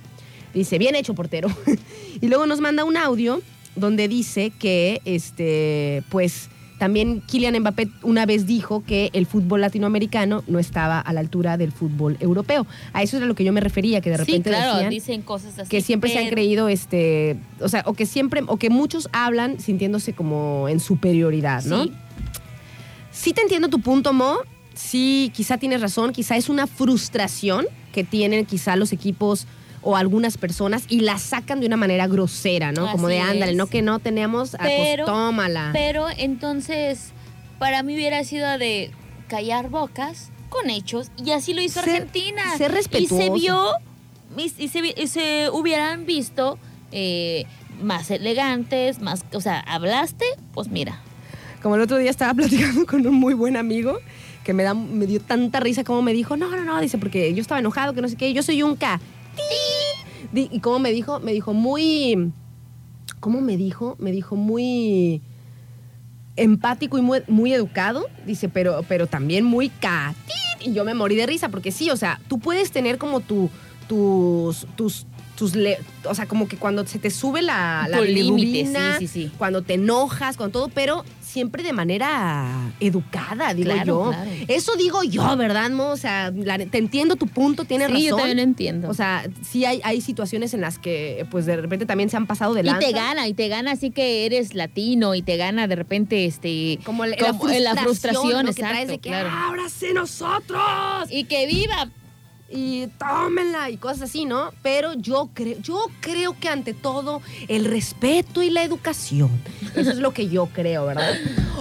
Dice, bien hecho, portero. y luego nos manda un audio donde dice que, este, pues, también Kylian Mbappé una vez dijo que el fútbol latinoamericano no estaba a la altura del fútbol europeo. A eso es a lo que yo me refería, que de repente sí, claro, decían dicen cosas así. que siempre se han creído, este, o sea, o que siempre, o que muchos hablan sintiéndose como en superioridad, ¿no? Sí. Sí te entiendo tu punto, Mo. Sí, quizá tienes razón. Quizá es una frustración que tienen quizá los equipos o algunas personas y la sacan de una manera grosera, ¿no? Como Así de ándale, es. no que no tenemos, Pero- tómala. Pero entonces, para mí hubiera sido de callar bocas con hechos y así lo hizo Ser- Argentina. ser Y respetuoso. se vio, y, y se, y se hubieran visto eh, más elegantes, más, o sea, hablaste, pues mira. Como el otro día estaba platicando con un muy buen amigo que me, da, me dio tanta risa como me dijo, no, no, no, dice, porque yo estaba enojado, que no sé qué, yo soy un K. Y como me dijo, me dijo muy, ¿cómo me dijo? Me dijo muy empático y muy, educado, dice, pero, pero también muy K. ¡Tit! Y yo me morí de risa, porque sí, o sea, tú puedes tener como tu, tus, tus, tus, le- o sea, como que cuando se te sube la, la sí, sí, sí. cuando te enojas, con todo, pero siempre de manera educada, digo Claro, yo. claro. Eso digo yo, ¿verdad, Mo? O sea, la- te entiendo tu punto, tienes sí, razón. yo también lo entiendo. O sea, sí hay, hay situaciones en las que, pues, de repente también se han pasado de y lanza. te gana, y te gana así que eres latino, y te gana de repente este Como la, como la la frustración, ¿no? que traes de que claro. ahora sí nosotros y que viva. Y tómenla y cosas así, ¿no? Pero yo creo, yo creo que ante todo el respeto y la educación. Eso es lo que yo creo, ¿verdad?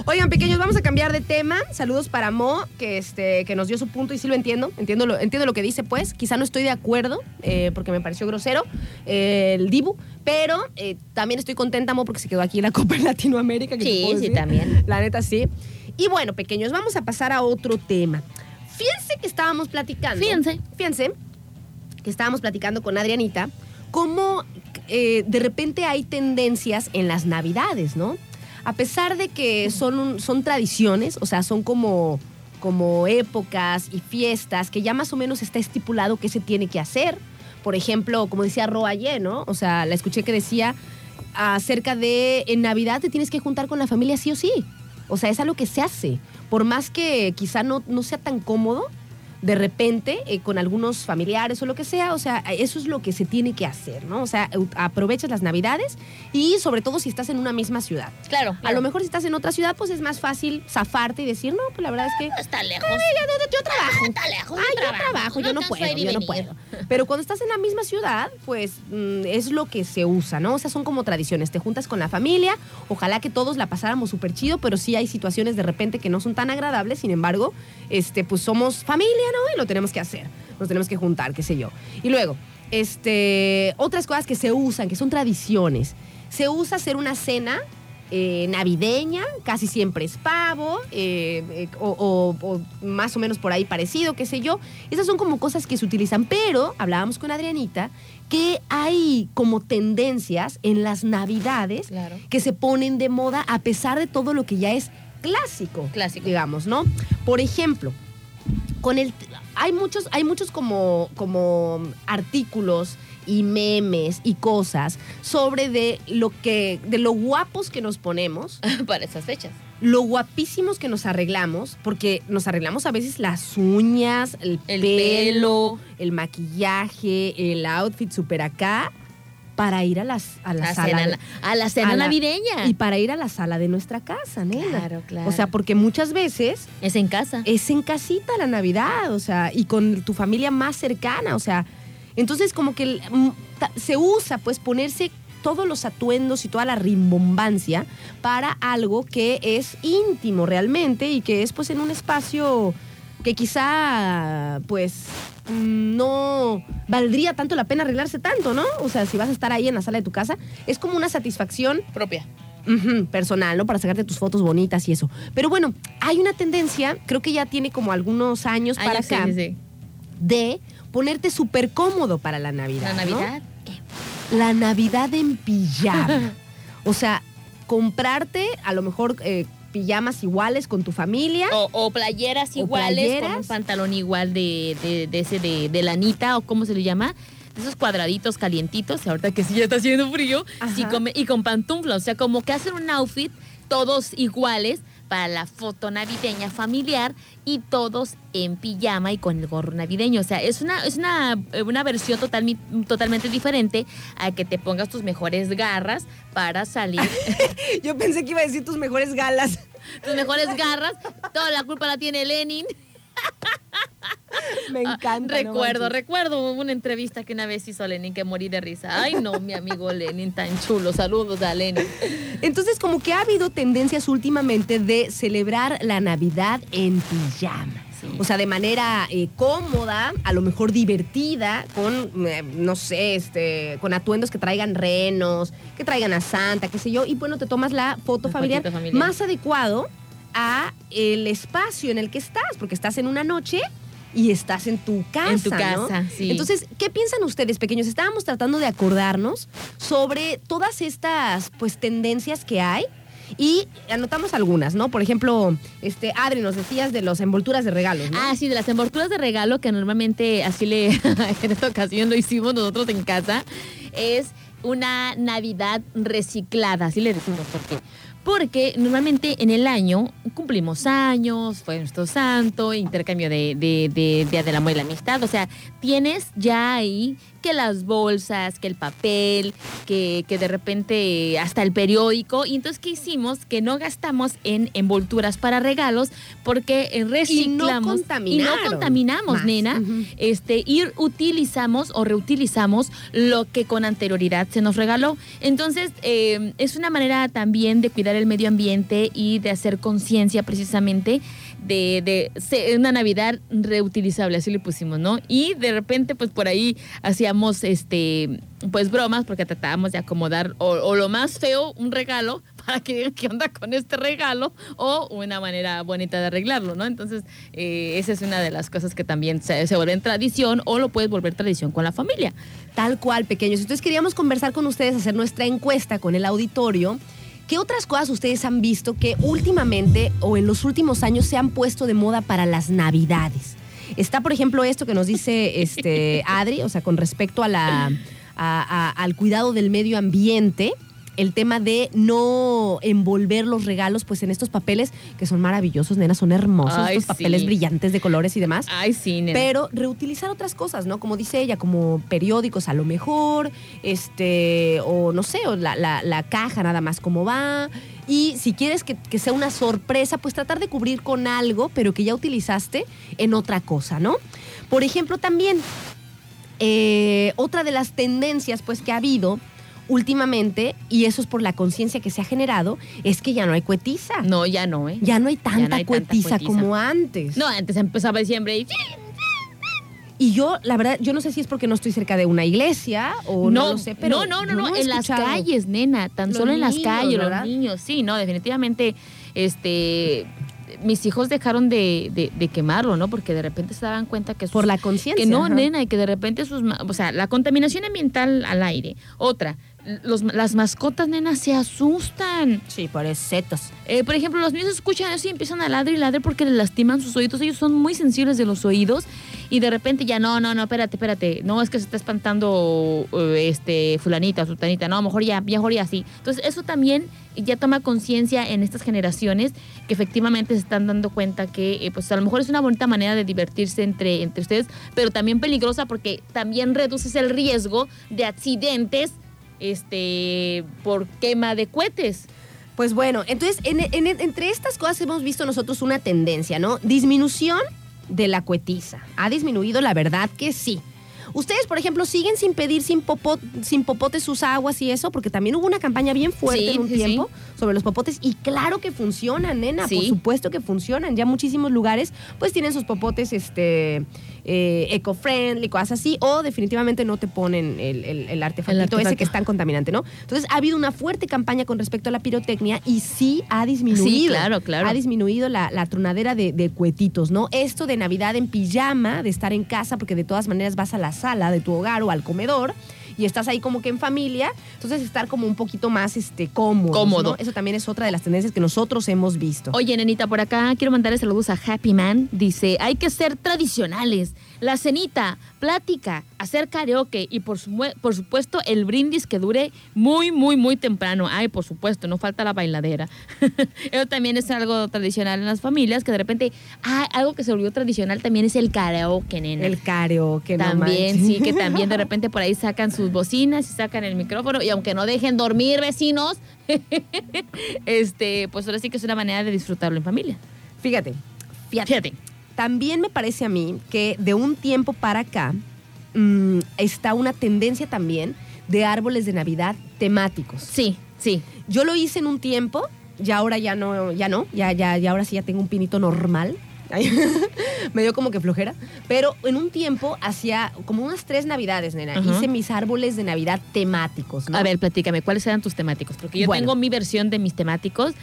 Oigan, pequeños, vamos a cambiar de tema. Saludos para Mo, que este, que nos dio su punto y sí lo entiendo. Entiendo lo, entiendo lo que dice, pues. Quizá no estoy de acuerdo, eh, porque me pareció grosero eh, el Dibu, pero eh, también estoy contenta, Mo, porque se quedó aquí en la Copa en Latinoamérica. que Sí, sí, decir. también. La neta, sí. Y bueno, pequeños, vamos a pasar a otro tema. Fíjense que estábamos platicando. Fíjense. Fíjense que estábamos platicando con Adrianita cómo eh, de repente hay tendencias en las navidades, ¿no? A pesar de que son, un- son tradiciones, o sea, son como, como épocas y fiestas que ya más o menos está estipulado qué se tiene que hacer. Por ejemplo, como decía Ro ayer, ¿no? O sea, la escuché que decía acerca de en Navidad te tienes que juntar con la familia sí o sí. O sea, es algo que se hace. Por más que quizá no, no sea tan cómodo, de repente, eh, con algunos familiares o lo que sea, o sea, eso es lo que se tiene que hacer, ¿no? O sea, aprovechas las Navidades y sobre todo si estás en una misma ciudad. Claro, A lo mejor si estás en otra ciudad, pues es más fácil zafarte y decir, no, pues la verdad es que está lejos. "Ay, yo, yo trabajo. Está lejos. Ay, yo trabajo, yo no puedo, yo no puedo. Pero cuando estás en la misma ciudad, pues mm, es lo que se usa, ¿no? O sea, son como tradiciones. Te juntas con la familia, ojalá que todos la pasáramos súper chido, pero sí hay situaciones de repente que no son tan agradables, sin embargo, este, pues somos familia, ¿no? Y lo tenemos que hacer. Nos tenemos que juntar, qué sé yo. Y luego, este, otras cosas que se usan, que son tradiciones. Se usa hacer una cena eh, navideña, casi siempre es pavo, eh, eh, o, o- o más o menos por ahí parecido, qué sé yo. Esas son como cosas que se utilizan, pero hablábamos con Adrianita que hay como tendencias en las navidades Claro. que se ponen de moda a pesar de todo lo que ya es clásico, Clásico. digamos, ¿no? Por ejemplo, con el hay muchos hay muchos como como artículos y memes y cosas sobre de lo que de lo guapos que nos ponemos, Para esas fechas. lo guapísimos que nos arreglamos, porque nos arreglamos a veces las uñas, el, El pelo, pelo. el maquillaje, el outfit super acá para ir a las a la sala cena, de- a la cena a la- navideña. y para ir a la sala de nuestra casa, nena. Claro, claro. O sea, porque muchas veces es en casa. es en casita la Navidad, o sea, y con tu familia más cercana, o sea, entonces como que mm, se usa pues ponerse todos los atuendos y toda la rimbombancia para algo que es íntimo realmente y que es pues en un espacio que quizá pues no valdría tanto la pena arreglarse tanto, ¿no? O sea, si vas a estar ahí en la sala de tu casa, es como una satisfacción propia. Personal, ¿no? Para sacarte tus fotos bonitas y eso. Pero bueno, hay una tendencia, creo que ya tiene como algunos años para Años, sí, acá, sí, sí. de ponerte súper cómodo para la Navidad. La ¿no? Navidad. La Navidad en pijama. o sea, comprarte a lo mejor eh, pijamas iguales con tu familia. O, o playeras O iguales con un pantalón igual de, de, de ese de, de lanita o cómo se le llama. Esos cuadraditos calientitos, ahorita que sí ya está haciendo frío, Ajá. sí, come- y con pantufla. O sea, como que hacen un outfit todos iguales, para la foto navideña familiar y todos en pijama y con el gorro navideño. O sea, es una, es una, una versión total, totalmente diferente a que te pongas tus mejores garras para salir. Yo pensé que iba a decir tus mejores galas. Tus mejores garras. Toda la culpa la tiene Lenin. Me encanta. recuerdo, recuerdo una entrevista que una vez hizo Lenin que morí de risa. Ay, no, mi amigo Lenin, tan chulo. Saludos a Lenin. Entonces, como que ha habido tendencias últimamente de celebrar la Navidad en pijama. O sea, de manera eh, cómoda, a lo mejor divertida, con, eh, no sé, este, con atuendos que traigan renos, que traigan a Santa, qué sé yo. Y bueno, te tomas la foto familiar, más adecuado a el espacio en el que estás, porque estás en una noche y estás en tu casa. En tu casa, sí. Entonces, ¿qué piensan ustedes, pequeños? Estábamos tratando de acordarnos sobre todas estas pues tendencias que hay. Y anotamos algunas, ¿no? Por ejemplo, este, Adri, nos decías de las envolturas de regalos, ¿no? Ah, sí, de las envolturas de regalo que normalmente así le en esta ocasión lo hicimos nosotros en casa. Es una Navidad reciclada, así le decimos, porque porque normalmente en el año cumplimos años, fue nuestro santo, intercambio de, de, Día del Amor y la Amistad. O sea, tienes ya ahí que las bolsas, que el papel, que, que, de repente hasta el periódico. Y entonces, ¿qué hicimos? Que no gastamos en envolturas para regalos porque reciclamos y no, contaminamos, nena. este, y utilizamos o reutilizamos lo que con anterioridad se nos regaló. Entonces, eh, es una manera también de cuidar el medio ambiente y de hacer conciencia precisamente de, una Navidad reutilizable, así le pusimos, ¿no? Y de repente, pues por ahí hacíamos este pues bromas porque tratábamos de acomodar o, lo más feo, un regalo para que digan qué onda con este regalo o una manera bonita de arreglarlo, ¿no? Entonces, eh, esa es una de las cosas que también se, se vuelve en tradición o lo puedes volver tradición con la familia. Tal cual, pequeños. Entonces queríamos conversar con ustedes, hacer nuestra encuesta con el auditorio ¿Qué otras cosas ustedes han visto que últimamente o en los últimos años se han puesto de moda para las Navidades? Está, por ejemplo, esto que nos dice este Adri, o sea, con respecto a la, al cuidado del medio ambiente el tema de no envolver los regalos pues en estos papeles que son maravillosos, nena, son hermosos, estos papeles brillantes de colores y demás. Ay, sí, nena. Pero reutilizar otras cosas, ¿no? Como dice ella, como periódicos a lo mejor, este, o no sé, o la, caja nada más como va. Y si quieres que, sea una sorpresa, pues tratar de cubrir con algo, pero que ya utilizaste en otra cosa, ¿no? Por ejemplo, también eh, otra de las tendencias pues que ha habido últimamente, y eso es por la conciencia que se ha generado, es que ya no hay cuetiza. No, ya no, ¿eh? Ya no hay tanta, cuetiza, como antes. No, antes empezaba diciembre y... Y yo, la verdad, yo no sé si es porque no estoy cerca de una iglesia o no, lo sé, pero. No, no, no, en las calles, nena, tan solo en las calles, los niños, sí, no, definitivamente, este, mis hijos dejaron de, de, quemarlo, ¿no? Porque de repente se daban cuenta que... Por la conciencia. Que no, nena, y que de repente sus... O sea, la contaminación ambiental al aire. Otra, las mascotas, nena, se asustan. Sí, pobrecitos. Eh, por ejemplo, los niños escuchan eso y empiezan a ladrar y ladrar porque les lastiman sus oídos. Ellos son muy sensibles de los oídos y de repente ya, no, no, no, espérate, espérate. No, es que se está espantando eh, este fulanita, sultanita. No, a lo mejor ya, mejor ya sí. Entonces, eso también ya toma conciencia en estas generaciones que efectivamente se están dando cuenta que eh, pues a lo mejor es una bonita manera de divertirse entre, entre ustedes, pero también peligrosa porque también reduces el riesgo de accidentes este, por quema de cohetes. Pues bueno, entonces entre estas cosas hemos visto nosotros una tendencia, ¿no? Disminución de la cuetiza. Ha disminuido, la verdad que sí. Ustedes, por ejemplo, siguen sin pedir sin, sin popotes sus aguas y eso, porque también hubo una campaña bien fuerte en un tiempo sobre los popotes y claro que funcionan, nena, por supuesto que funcionan. Ya muchísimos lugares pues tienen sus popotes este eh, eco-friendly, cosas así, o definitivamente no te ponen el, el, artefacto ese que es tan contaminante, ¿no? Entonces ha habido una fuerte campaña con respecto a la pirotecnia y sí ha disminuido. Sí, claro, claro. Ha disminuido la, tronadera de, de, cuetitos, ¿no? Esto de Navidad en pijama, de estar en casa, porque de todas maneras vas a la sala de tu hogar o al comedor y estás ahí como que en familia, entonces estar como un poquito más este, cómodo. Cómodo. Eso también es otra de las tendencias que nosotros hemos visto. Oye, nenita, por acá quiero mandarle saludos a Happy Man. Dice, hay que ser tradicionales. La cenita, plática, hacer karaoke y por, por supuesto el brindis que dure muy, muy, muy temprano. Ay, por supuesto, no falta la bailadera. Eso también es algo tradicional en las familias, que de repente, ah, algo que se volvió tradicional también es el karaoke, nena. El karaoke, También, sí, que también de repente por ahí sacan sus bocinas y sacan el micrófono y aunque no dejen dormir vecinos, este, pues ahora sí que es una manera de disfrutarlo en familia. Fíjate, fíjate. También me parece a mí que de un tiempo para acá, Mm, está una tendencia también de árboles de Navidad temáticos. Sí, sí. Yo lo hice en un tiempo, ya ahora ya no, ya no, ya, ya, ya ahora sí ya tengo un pinito normal. me dio como que flojera. Pero en un tiempo hacía como unas tres navidades, nena. Hice mis árboles de Navidad temáticos. A ver, platícame, ¿cuáles eran tus temáticos? Porque yo tengo mi versión de mis temáticos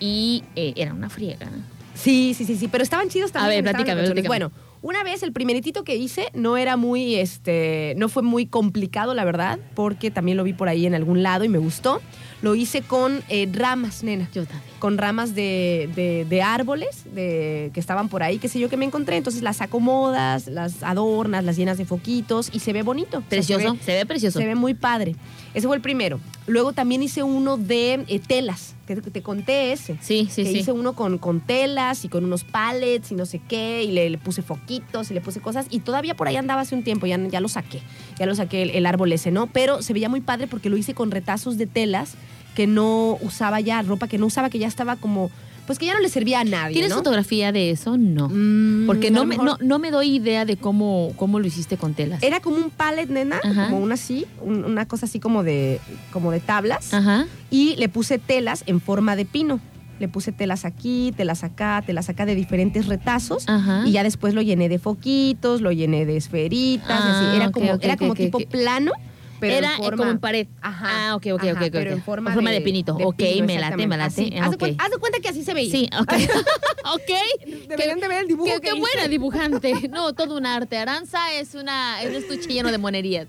y eh, era una friega. Sí, sí, sí, sí, pero estaban chidos también. A ver, platícame, platícame. Bueno, una vez, el primeritito que hice no era muy, este, no fue muy complicado, la verdad, porque también lo vi por ahí en algún lado y me gustó. Lo hice con eh, ramas, nena. Yo también. Con ramas de, de, árboles de, que estaban por ahí, qué sé yo, que me encontré. Entonces las acomodas, las adornas, las llenas de foquitos y se ve bonito. Precioso, se, ve, precioso. Se ve muy padre. Ese fue el primero. Luego también hice uno de eh, telas que te conté ese. Sí, sí, sí. Hice uno con, con telas y con unos pallets y no sé qué, y le, puse foquitos y le puse cosas, y todavía por ahí andaba hace un tiempo, ya, ya lo saqué, ya lo saqué el, árbol ese, ¿no? Pero se veía muy padre porque lo hice con retazos de telas que no usaba ya, ropa que no usaba, que ya estaba como pues que ya no le servía a nadie. ¿Tienes fotografía de eso? No. Mm, Porque no me, no, me doy idea de cómo, cómo lo hiciste con telas. Era como un pallet, nena, como una así, una cosa así como de, como de tablas. Ajá. Y le puse telas en forma de pino. Le puse telas aquí, telas acá, telas acá de diferentes retazos. Ajá. Y ya después lo llené de foquitos, lo llené de esferitas. así. Era como, era como tipo plano era eh, como en pared. Ajá. Ah, ok, ok, ok. Pero en forma, de, pinito. ok, me late, me late. Haz, de cuenta, que así se veía. Sí, ok. ok. Deberían de ver el dibujo. Qué, buena dibujante. No, todo un arte. Aranza es, una, es un estuche lleno de monerías.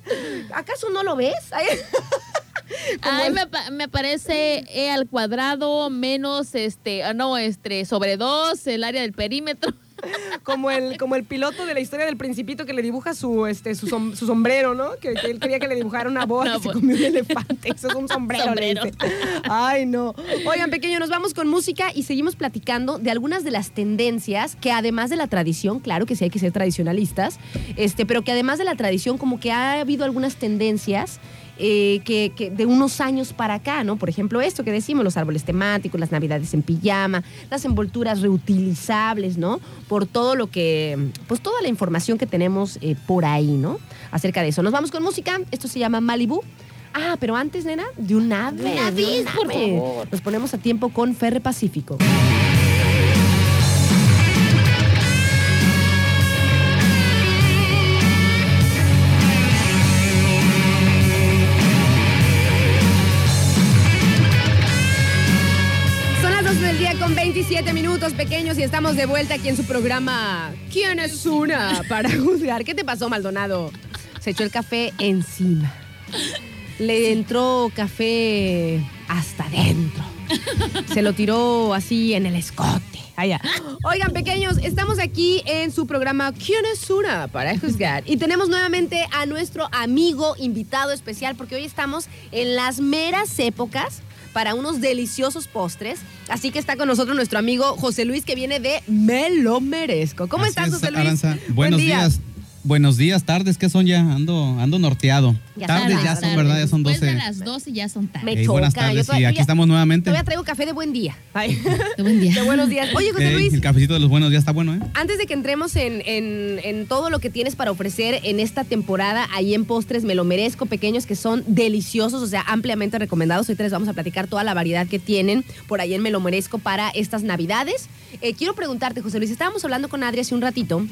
¿Acaso no lo ves? Ay, me, me, parece E al cuadrado menos este, ah, no, este, sobre dos, el área del perímetro como el, como el piloto de la historia del principito que le dibuja su, este, su, sombrero, ¿no? Que, él quería que le dibujara una boa que se comió un elefante. Eso es un sombrero. Ay, no. Oigan, pequeño, nos vamos con música y seguimos platicando de algunas de las tendencias que además de la tradición, claro que sí hay que ser tradicionalistas, este, pero que además de la tradición como que ha habido algunas tendencias eh, que, de unos años para acá, ¿no? Por ejemplo, esto que decimos, los árboles temáticos, las navidades en pijama, las envolturas reutilizables, ¿no? Por todo lo que, pues toda la información que tenemos eh, por ahí, ¿no? Acerca de eso. Nos vamos con música, esto se llama Malibu. Ah, pero antes, nena, de un ave. Una vez, por favor. Nos ponemos a tiempo con Ferre Pacífico. 27 minutos pequeños y estamos de vuelta aquí en su programa ¿Quién es una? para juzgar. ¿Qué te pasó, Maldonado? Se echó el café encima. Le entró café hasta adentro. Se lo tiró así en el escote. Allá. Oigan, pequeños, estamos aquí en su programa ¿Quién es una? para juzgar. Y tenemos nuevamente a nuestro amigo invitado especial porque hoy estamos en las meras épocas para unos deliciosos postres. Así que está con nosotros nuestro amigo José Luis que viene de Me lo merezco. ¿Cómo estás, José Luis? buenos días. Buenos días, tardes, ¿qué son ya? Ando, ando norteado. tardes ya son, ¿verdad? Ya son 12. de las 12 ya son tardes. Me choca. buenas tardes, sí, aquí estamos nuevamente. Todavía traigo café de buen día. De buen día. De buenos días. Oye, José Luis. el cafecito de los buenos días está bueno, ¿eh? Antes de que entremos en, en, en, todo lo que tienes para ofrecer en esta temporada, ahí en Postres Me Lo Merezco, pequeños que son deliciosos, o sea, ampliamente recomendados. Hoy les vamos a platicar toda la variedad que tienen por ahí en Me Lo Merezco para estas Navidades. Eh, quiero preguntarte, José Luis, estábamos hablando con Adri hace un ratito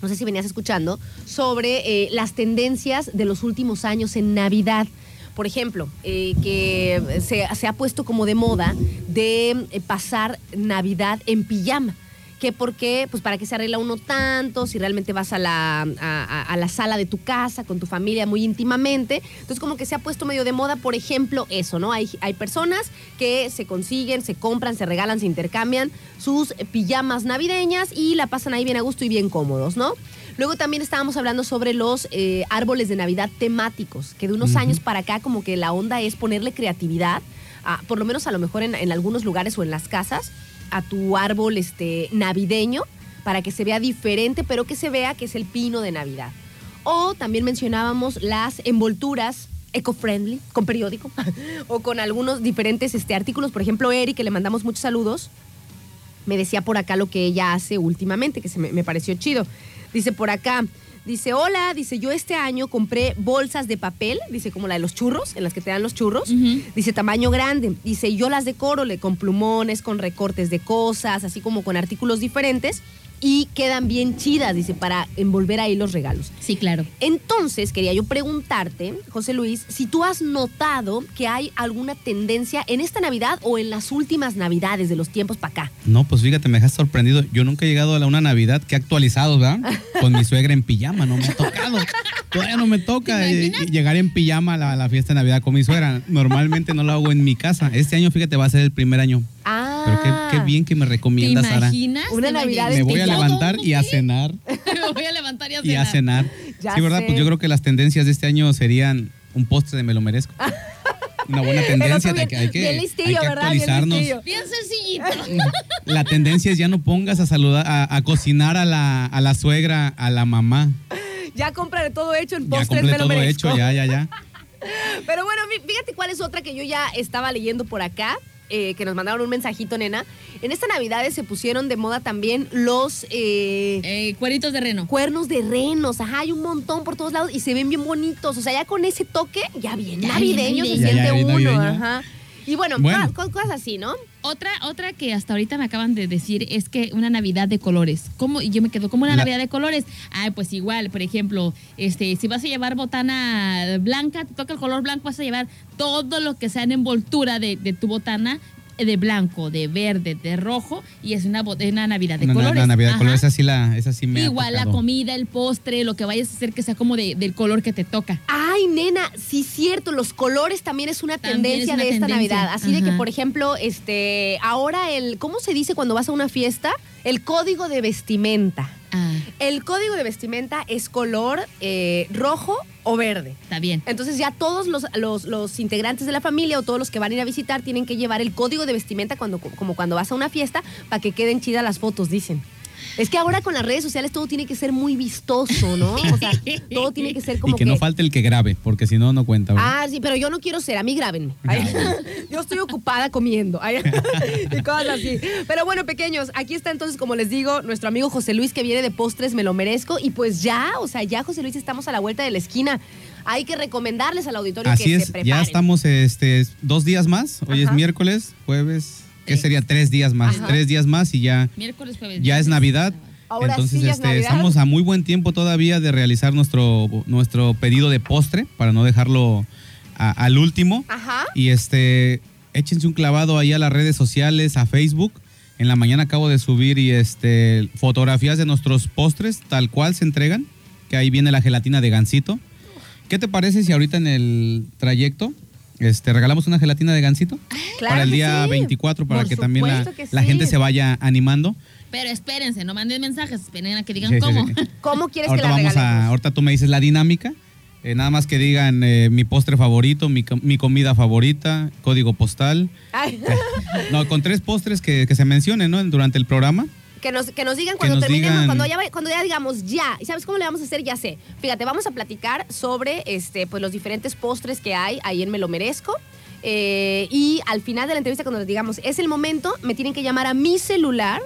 no sé si venías escuchando, sobre eh, las tendencias de los últimos años en Navidad. Por ejemplo, eh, que se, ha puesto como de moda de eh, pasar Navidad en pijama que por qué, pues para qué se arregla uno tanto, si realmente vas a la, a, la sala de tu casa con tu familia muy íntimamente. Entonces como que se ha puesto medio de moda, por ejemplo, eso, ¿no? Hay, hay personas que se consiguen, se compran, se regalan, se intercambian sus pijamas navideñas y la pasan ahí bien a gusto y bien cómodos, ¿no? Luego también estábamos hablando sobre los eh, árboles de Navidad temáticos, que de unos años para acá como que la onda es ponerle creatividad, por lo menos a lo mejor en, en algunos lugares o en las casas, a tu árbol este, navideño para que se vea diferente, pero que se vea que es el pino de Navidad. O también mencionábamos las envolturas eco-friendly, con periódico, o con algunos diferentes este, artículos. Por ejemplo, Eri, que le mandamos muchos saludos, me decía por acá lo que ella hace últimamente, que se me pareció chido. Dice por acá, Dice, hola, dice, yo este año compré bolsas de papel, dice, como la de los churros, en las que te dan los churros. Dice, tamaño grande. Dice, yo las decoro, le con plumones, con recortes de cosas, así como con artículos diferentes y quedan bien chidas, dice, para envolver ahí los regalos. Sí, claro. Entonces, quería yo preguntarte, José Luis, si tú has notado que hay alguna tendencia en esta Navidad o en las últimas Navidades de los tiempos para acá. No, pues fíjate, me dejas sorprendido. Yo nunca he llegado a una Navidad que ha actualizado, ¿verdad? Con mi suegra en pijama, no me ha tocado. Todavía no me toca eh, llegar en pijama a la, fiesta de Navidad con mi suegra. Normalmente no lo hago en mi casa. Este año, fíjate, va a ser el primer año. Ah. Pero qué, bien que me recomiendas, ¿Te imaginas? Una Navidad Me voy a levantar y a cenar. me voy a levantar y a cenar. Y a cenar. sí, ¿verdad? Pues yo creo que las tendencias de este año serían un postre de me lo merezco. Una buena tendencia, hay que, hay que, actualizarnos. Bien, sencillito. La tendencia es ya no pongas a saludar, a, cocinar a la, a la suegra, a la mamá. Ya compré todo hecho en postres, ya compré todo hecho, ya, ya, ya. Pero bueno, fíjate cuál es otra que yo ya estaba leyendo por acá. Eh, que nos mandaron un mensajito, nena. En esta Navidad se pusieron de moda también los... Eh, eh, cueritos de reno. Cuernos de renos, ajá, hay un montón por todos lados y se ven bien bonitos. O sea, ya con ese toque, ya bien navideño, se siente uno, ajá. Y bueno, Cosas, así, ¿no? Otra, otra que hasta ahorita me acaban de decir es que una Navidad de colores. ¿Cómo? Y yo me quedo, ¿cómo una Navidad de colores? Ah, pues igual, por ejemplo, este, si vas a llevar botana blanca, te toca el color blanco, vas a llevar todo lo que sea en envoltura de, de tu botana de blanco, de verde, de rojo y es una, una Navidad de colores. Una Navidad de colores, así, la, esa sí me Igual la comida, el postre, lo que vayas a hacer que sea como de, del color que te toca. Ay, nena, sí cierto, los colores también es una tendencia de esta Navidad. Así de que, por ejemplo, este, ahora el, ¿cómo se dice cuando vas a una fiesta? El código de vestimenta. Ah. El código de vestimenta es color eh, rojo o verde. Está bien. Entonces ya todos los, los, integrantes de la familia o todos los que van a ir a visitar tienen que llevar el código de vestimenta cuando, como cuando vas a una fiesta para que queden chidas las fotos, dicen. Es que ahora con las redes sociales todo tiene que ser muy vistoso, ¿no? O sea, todo tiene que ser como. Y que, no falte el que grabe, porque si no, no cuenta. Ah, sí, pero yo no quiero ser, a mí grábenme. yo estoy ocupada comiendo. y cosas así. Pero bueno, pequeños, aquí está entonces, como les digo, nuestro amigo José Luis que viene de postres, me lo merezco. Y pues ya, o sea, ya José Luis estamos a la vuelta de la esquina hay que recomendarles al auditorio Así que es, se preparen. Ya estamos este, dos días más. Hoy es miércoles, jueves, ¿Qué sería? Tres días más. Tres días más y ya. Miércoles, jueves. Ya es Navidad. Entonces, este, estamos a muy buen tiempo todavía de realizar nuestro, nuestro pedido de postre para no dejarlo al último. Ajá. Y este, échense un clavado ahí a las redes sociales, a Facebook. En la mañana acabo de subir y este fotografías de nuestros postres, tal cual se entregan. Que ahí viene la gelatina de gansito. ¿Qué te parece si ahorita en el trayecto este, regalamos una gelatina de gansito para el día 24 para que también la, gente se vaya animando. Pero espérense, no manden mensajes, esperen a que digan cómo. ¿Cómo quieres que la vamos a, Ahorita tú me dices la dinámica. Eh, nada más que digan eh, mi postre favorito, mi, comida favorita, código postal. no, con tres postres que, que se mencionen ¿no? durante el programa. Que nos, que nos digan cuando terminemos, Cuando, ya, cuando ya digamos ya. ¿Y sabes cómo le vamos a hacer? Ya sé. Fíjate, vamos a platicar sobre este, pues, los diferentes postres que hay ahí en Me Lo Merezco. Eh, y al final de la entrevista, cuando les digamos, es el momento, me tienen que llamar a mi celular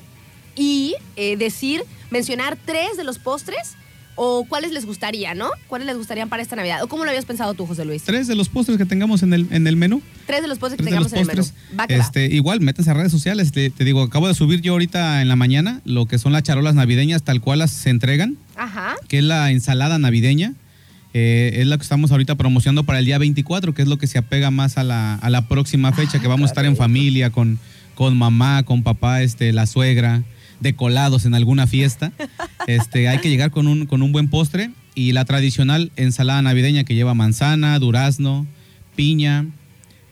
y eh, decir, mencionar tres de los postres ¿O cuáles les gustaría, no? ¿Cuáles les gustarían para esta Navidad? ¿O cómo lo habías pensado tú, José Luis? Tres de los postres que tengamos en el, en el menú. Tres de los postres que tengamos en el menú. Va este, Igual, métanse a redes sociales. Te, digo, acabo de subir yo ahorita en la mañana lo que son las charolas navideñas, tal cual las se entregan. Ajá. Que es la ensalada navideña. Eh, es la que estamos ahorita promocionando para el día 24, que es lo que se apega más a la, a la próxima fecha, que vamos a estar en familia con, con mamá, con papá, este, la suegra decolados en alguna fiesta, este, hay que llegar con un, con un buen postre y la tradicional ensalada navideña que lleva manzana, durazno, piña,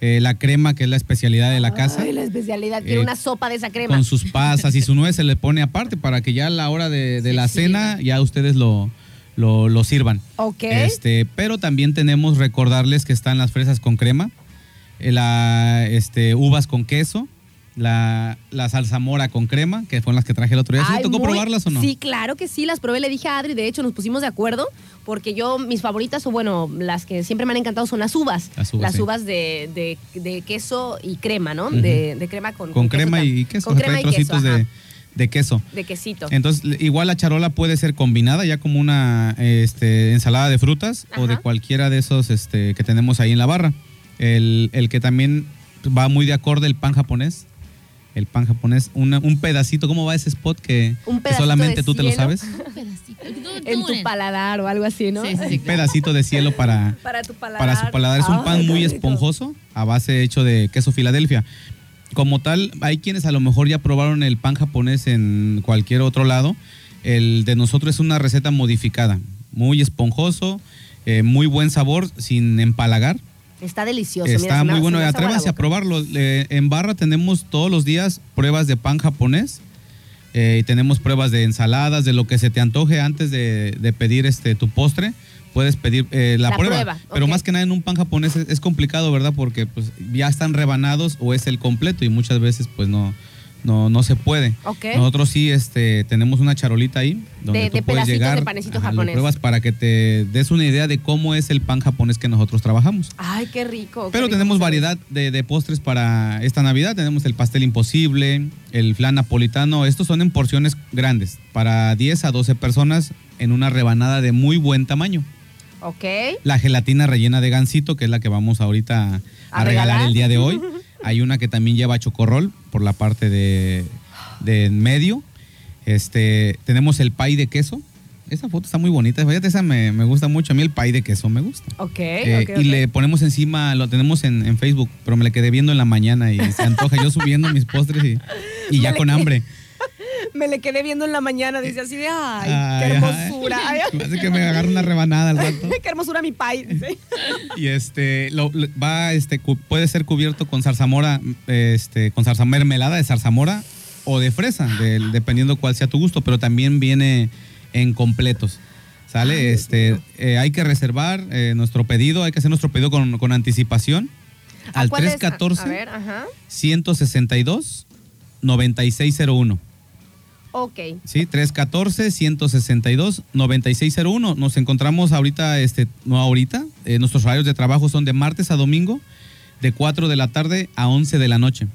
eh, la crema, que es la especialidad de la casa. Ay, la especialidad, quiero Eh, una sopa de esa crema. Con sus pasas y su nuez se le pone aparte para que ya a la hora de, de Sí, la sí, cena ya ustedes lo, lo, lo sirvan. Ok. Este, pero también tenemos recordarles que están las fresas con crema, eh, la, este, uvas con queso, la, la salsa mora con crema, que fueron las que traje el otro día. ¿Sí Ay, tocó muy- probarlas o no? Sí, claro que sí, las probé, le dije a Adri, de hecho nos pusimos de acuerdo, porque yo, mis favoritas, o bueno, las que siempre me han encantado son las uvas. Las uvas, sí. de, de- de queso y crema, ¿no? De, de crema con, Con crema y queso, Con crema trae y queso, trocitos de, ajá, de queso. de quesito. Entonces, le- igual la charola puede ser combinada ya como una este, ensalada de frutas o de Ajá. cualquiera de esos este, que tenemos ahí en la barra. El, el que también va muy de acorde el pan japonés. El pan japonés, una- un pedacito, ¿cómo va ese spot que, Un que pedacito solamente tú te lo sabes? Un pedacito. En tu paladar o algo así, ¿no? Sí, sí, sí. Un pedacito de cielo para, Para tu paladar. para su paladar. Es un Ay, pan muy esponjoso a base hecho de queso Filadelfia. Como tal, hay quienes a lo mejor ya probaron el pan japonés en cualquier otro lado. El de nosotros es una receta modificada, muy esponjoso, eh, muy buen sabor, sin empalagar. Está delicioso. Está muy bueno, atrévanse a probarlo. Eh, en barra tenemos todos los días pruebas de pan japonés. eh, y tenemos pruebas de ensaladas, de lo que se te antoje antes de, de pedir este tu postre. Puedes pedir eh, la, La prueba. prueba, Pero más que nada en un pan japonés es, es complicado, ¿verdad? Porque pues ya están rebanados o es el completo y muchas veces pues no, no, no se puede. Ok. Nosotros sí este, tenemos una charolita ahí donde De- tú de puedes llegar. de panecito lo japonés. pruebas para que te des una idea de cómo es el pan japonés que nosotros trabajamos. Ay, qué rico. qué Pero rico, tenemos variedad de, de postres para esta Navidad. Tenemos el pastel imposible, el flan napolitano. Estos son en porciones grandes, para 10 a 12 personas en una rebanada de muy buen tamaño. Ok. La gelatina rellena de gansito, que es la que vamos ahorita a, ¿A regalar regalar? el día de hoy. Hay una que también lleva chocorrol por la parte de, de en medio. Este, tenemos el pay de queso. Esa foto está muy bonita. Fíjate, esa me, me gusta mucho. A mí el pay de queso me gusta. Ok, Eh, ok, Y le ponemos encima, lo tenemos en, en Facebook, pero me le quedé viendo en la mañana y se antoja yo subiendo mis postres y, y ya con hambre. Me le quedé viendo en la mañana, dice así de, ay, Ay, qué ay. hermosura. Ay, Me hace que me agarre una rebanada al rato. qué hermosura mi dice. Y este, lo, va, este, puede ser cubierto con zarzamora, este, con zarzamora, mermelada de zarzamora o de fresa, dependiendo cuál sea tu gusto, pero también viene en completos. ¿Sale? este, eh, hay que reservar eh, nuestro pedido, hay que hacer nuestro pedido con, con anticipación ¿A al cuál es? A- 314 A ver, ajá. 162 9601. Ok. Sí, 314 162 9601. Nos encontramos ahorita este no ahorita, eh, nuestros horarios de trabajo son de martes a domingo de 4 de la tarde a 11 de la noche.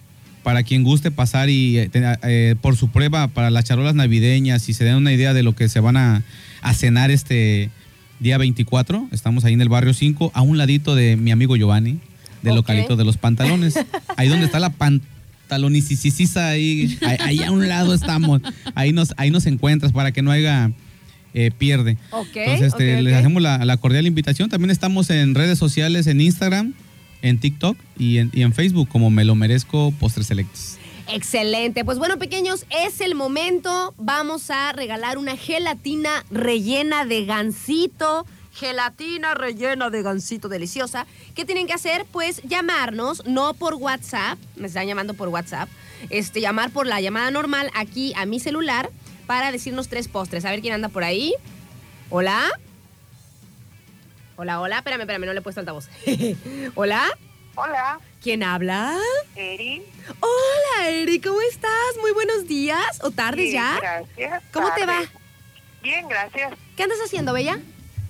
Para quien guste pasar y eh, eh, por su prueba para las charolas navideñas y se den una idea de lo que se van a, a cenar este día 24, estamos ahí en el barrio 5, a un ladito de mi amigo Giovanni, del localito de los pantalones. Ahí donde está la pantalonicicisa, ahí, ahí, ahí a un lado estamos. Ahí nos, ahí nos encuentras para que no haya eh, pierde. Ok. Entonces, este, les hacemos la, la cordial invitación. También estamos en redes sociales, en Instagram, en TikTok y en, y en Facebook como Me lo merezco Postres Selectos. Excelente. Pues bueno, pequeños, es el momento. Vamos a regalar una gelatina rellena de gansito. Gelatina rellena de gansito deliciosa. ¿Qué tienen que hacer? Pues llamarnos, no por WhatsApp, me están llamando por WhatsApp, este, llamar por la llamada normal aquí a mi celular para decirnos tres postres. A ver quién anda por ahí. Hola. Hola, hola. Espérame, espérame, no le he puesto altavoz. hola. Hola, ¿Quién habla? Eri. Hola, Eri, ¿cómo estás? Muy buenos días o tardes Bien, ya. Gracias. ¿Cómo te va? Bien, gracias. ¿Qué andas haciendo, Bella?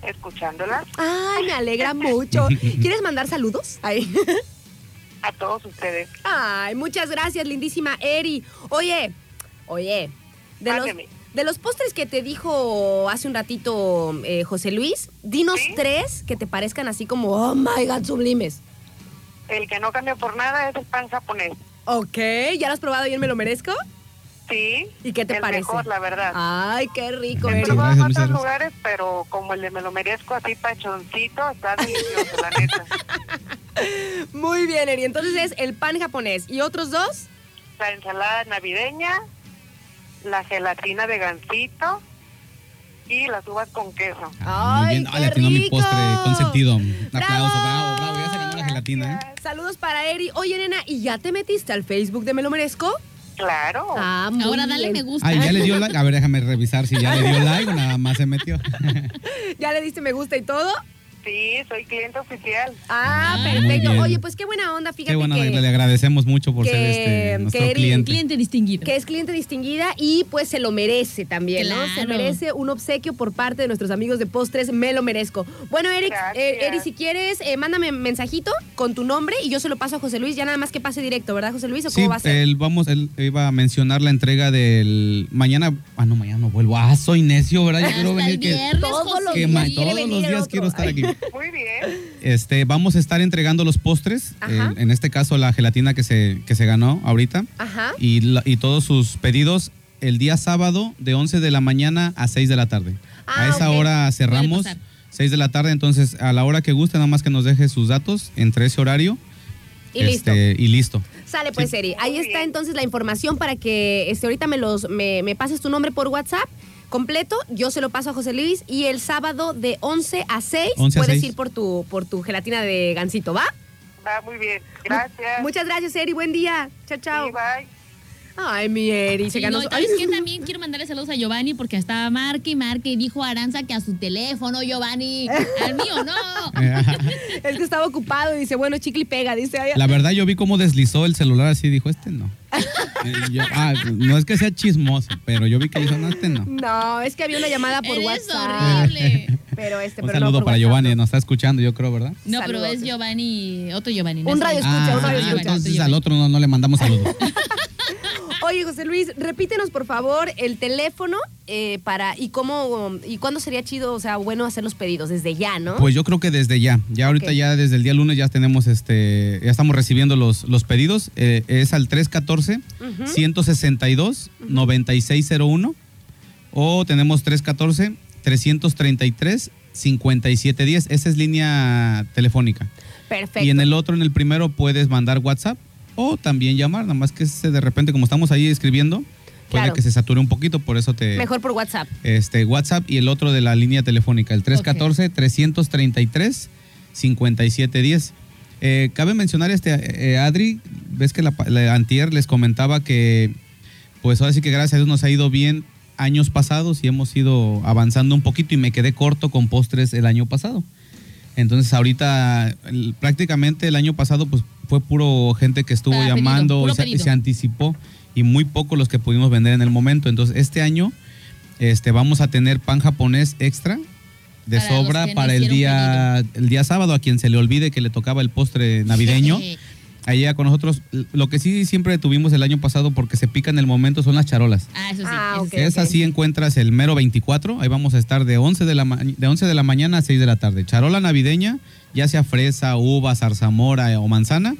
Escuchándolas Ay, me alegra mucho. ¿Quieres mandar saludos? Ay. a todos ustedes. Ay, muchas gracias, lindísima Eri. Oye, oye, de los, de los postres que te dijo hace un ratito eh, José Luis, dinos ¿Sí? tres que te parezcan así como, oh my god, sublimes. El que no cambia por nada es el pan japonés. Ok, ¿ya lo has probado y él me lo merezco? Sí. ¿Y qué te el parece? mejor, la verdad. Ay, qué rico, He probado en otros lugares, pero como el de me lo merezco así pachoncito, está delicioso, la neta. Muy bien, Eri. Entonces es el pan japonés. ¿Y otros dos? La ensalada navideña, la gelatina de gansito y las uvas con queso. Ah, muy Ay, bien. Ah, qué le atinó mi rico. postre consentido. Un ¡Bravo! aplauso, bravo, bravo. Ya se ganó la gelatina, ¿eh? Saludos para Eri. Oye, nena, ¿y ya te metiste al Facebook de Me lo merezco? Claro. Ah, Ahora dale bien. me gusta. Ay, ya le dio like. A ver, déjame revisar si ya le dio like o nada más se metió. ¿Ya le diste me gusta y todo? Sí, soy cliente oficial. Ah, Ah, perfecto. Oye, pues qué buena onda, fíjate Qué bueno, que, le agradecemos mucho por que- ser este, nuestro que Eri- cliente. Cliente distinguido. que es cliente distinguida y pues se lo merece también, ¿no? Se merece un obsequio por parte de nuestros amigos de postres, me lo merezco. Bueno, Eric, eh, Eric, si quieres, eh, mándame mensajito con tu nombre y yo se lo paso a José Luis, ya nada más que pase directo, ¿verdad, José Luis? ¿O cómo Sí, va a ser? él, vamos, él iba a mencionar la entrega del mañana. Ah, no, mañana no vuelvo. Ah, soy necio, ¿verdad? Yo quiero venir que, Todos los días todos los quiero estar aquí. Muy bien. Este, vamos a estar entregando los postres, eh, en este caso la gelatina que se, que se ganó ahorita Ajá. y, la- y todos sus pedidos el día sábado de 11 de la mañana a 6 de la tarde. Ah, a esa hora cerramos, pasar. 6 de la tarde, entonces a la hora que guste, nada más que nos deje sus datos entre ese horario. Y listo. este, Y listo. Sale pues, Sí. Eri. Ahí está entonces la información para que este, ahorita me, los, me, me pases tu nombre por WhatsApp completo. Yo se lo paso a José Luis y el sábado de 11 a 6 11 a puedes 6. ir por tu, por tu gelatina de gansito, ¿va? Va muy bien. Gracias. Muchas gracias, Eri. Buen día. Chao, chao. Sí, bye. Ay, mi Eri, se Sí, ganó no, su- y ¿sabes Ay, qué? También quiero mandarle saludos a Giovanni porque estaba marque y marque y dijo Aranza que a su teléfono, Giovanni. Al mío, no. Es que estaba ocupado y dice, bueno, chicle y pega. Dice, ay, La verdad, yo vi cómo deslizó el celular así, dijo, este no. Yo, ah, no es que sea chismoso, pero yo vi que dijo, no, este no. no, es que había una llamada por Eres WhatsApp. horrible. Pero este, Un pero saludo para WhatsApp, Giovanni, no. nos está escuchando, yo creo, ¿verdad? No, pero es Giovanni, otro Giovanni. no Un radio escucha, un radio Ah, escucha. entonces al otro no, no le mandamos saludos. Oye, José Luis, repítenos por favor el teléfono eh, para y cómo y cuándo sería chido, o sea, bueno hacer los pedidos desde ya, ¿no? Pues yo creo que desde ya, ya ahorita ya desde el día lunes ya tenemos este, ya estamos recibiendo los, los pedidos, eh, es al 314 Ujú. 162 9601 o tenemos 314 333 5710, esa es línea telefónica. Perfecto. Y en el otro, en el primero, puedes mandar WhatsApp o también llamar, nada más que ese de repente, como estamos ahí escribiendo, puede Claro. que se sature un poquito, por eso te... Mejor por WhatsApp. Este, WhatsApp y el otro de la línea telefónica, el 314-333-5710. Eh, cabe mencionar, este, eh, Adri, ves que la, la antier les comentaba que, pues ahora sí que gracias a Dios nos ha ido bien años pasados y hemos ido avanzando un poquito y me quedé corto con postres el año pasado. Entonces ahorita el- prácticamente el año pasado pues fue puro gente que estuvo pedido, llamando y se, anticipó y muy poco los que pudimos vender en el momento. Entonces este año este vamos a tener pan japonés extra de Para sobra para el día el día sábado a quien se le olvide que le tocaba el postre navideño. Allá con nosotros lo que sí siempre tuvimos el año pasado porque se pica en el momento son las charolas. Ah, eso sí. Ah, eso ok. sí. Es así encuentras el mero 24, ahí vamos a estar de 11 de la, de 11 de la mañana a 6 de la tarde. Charola navideña, ya sea fresa, uva, zarzamora o manzana,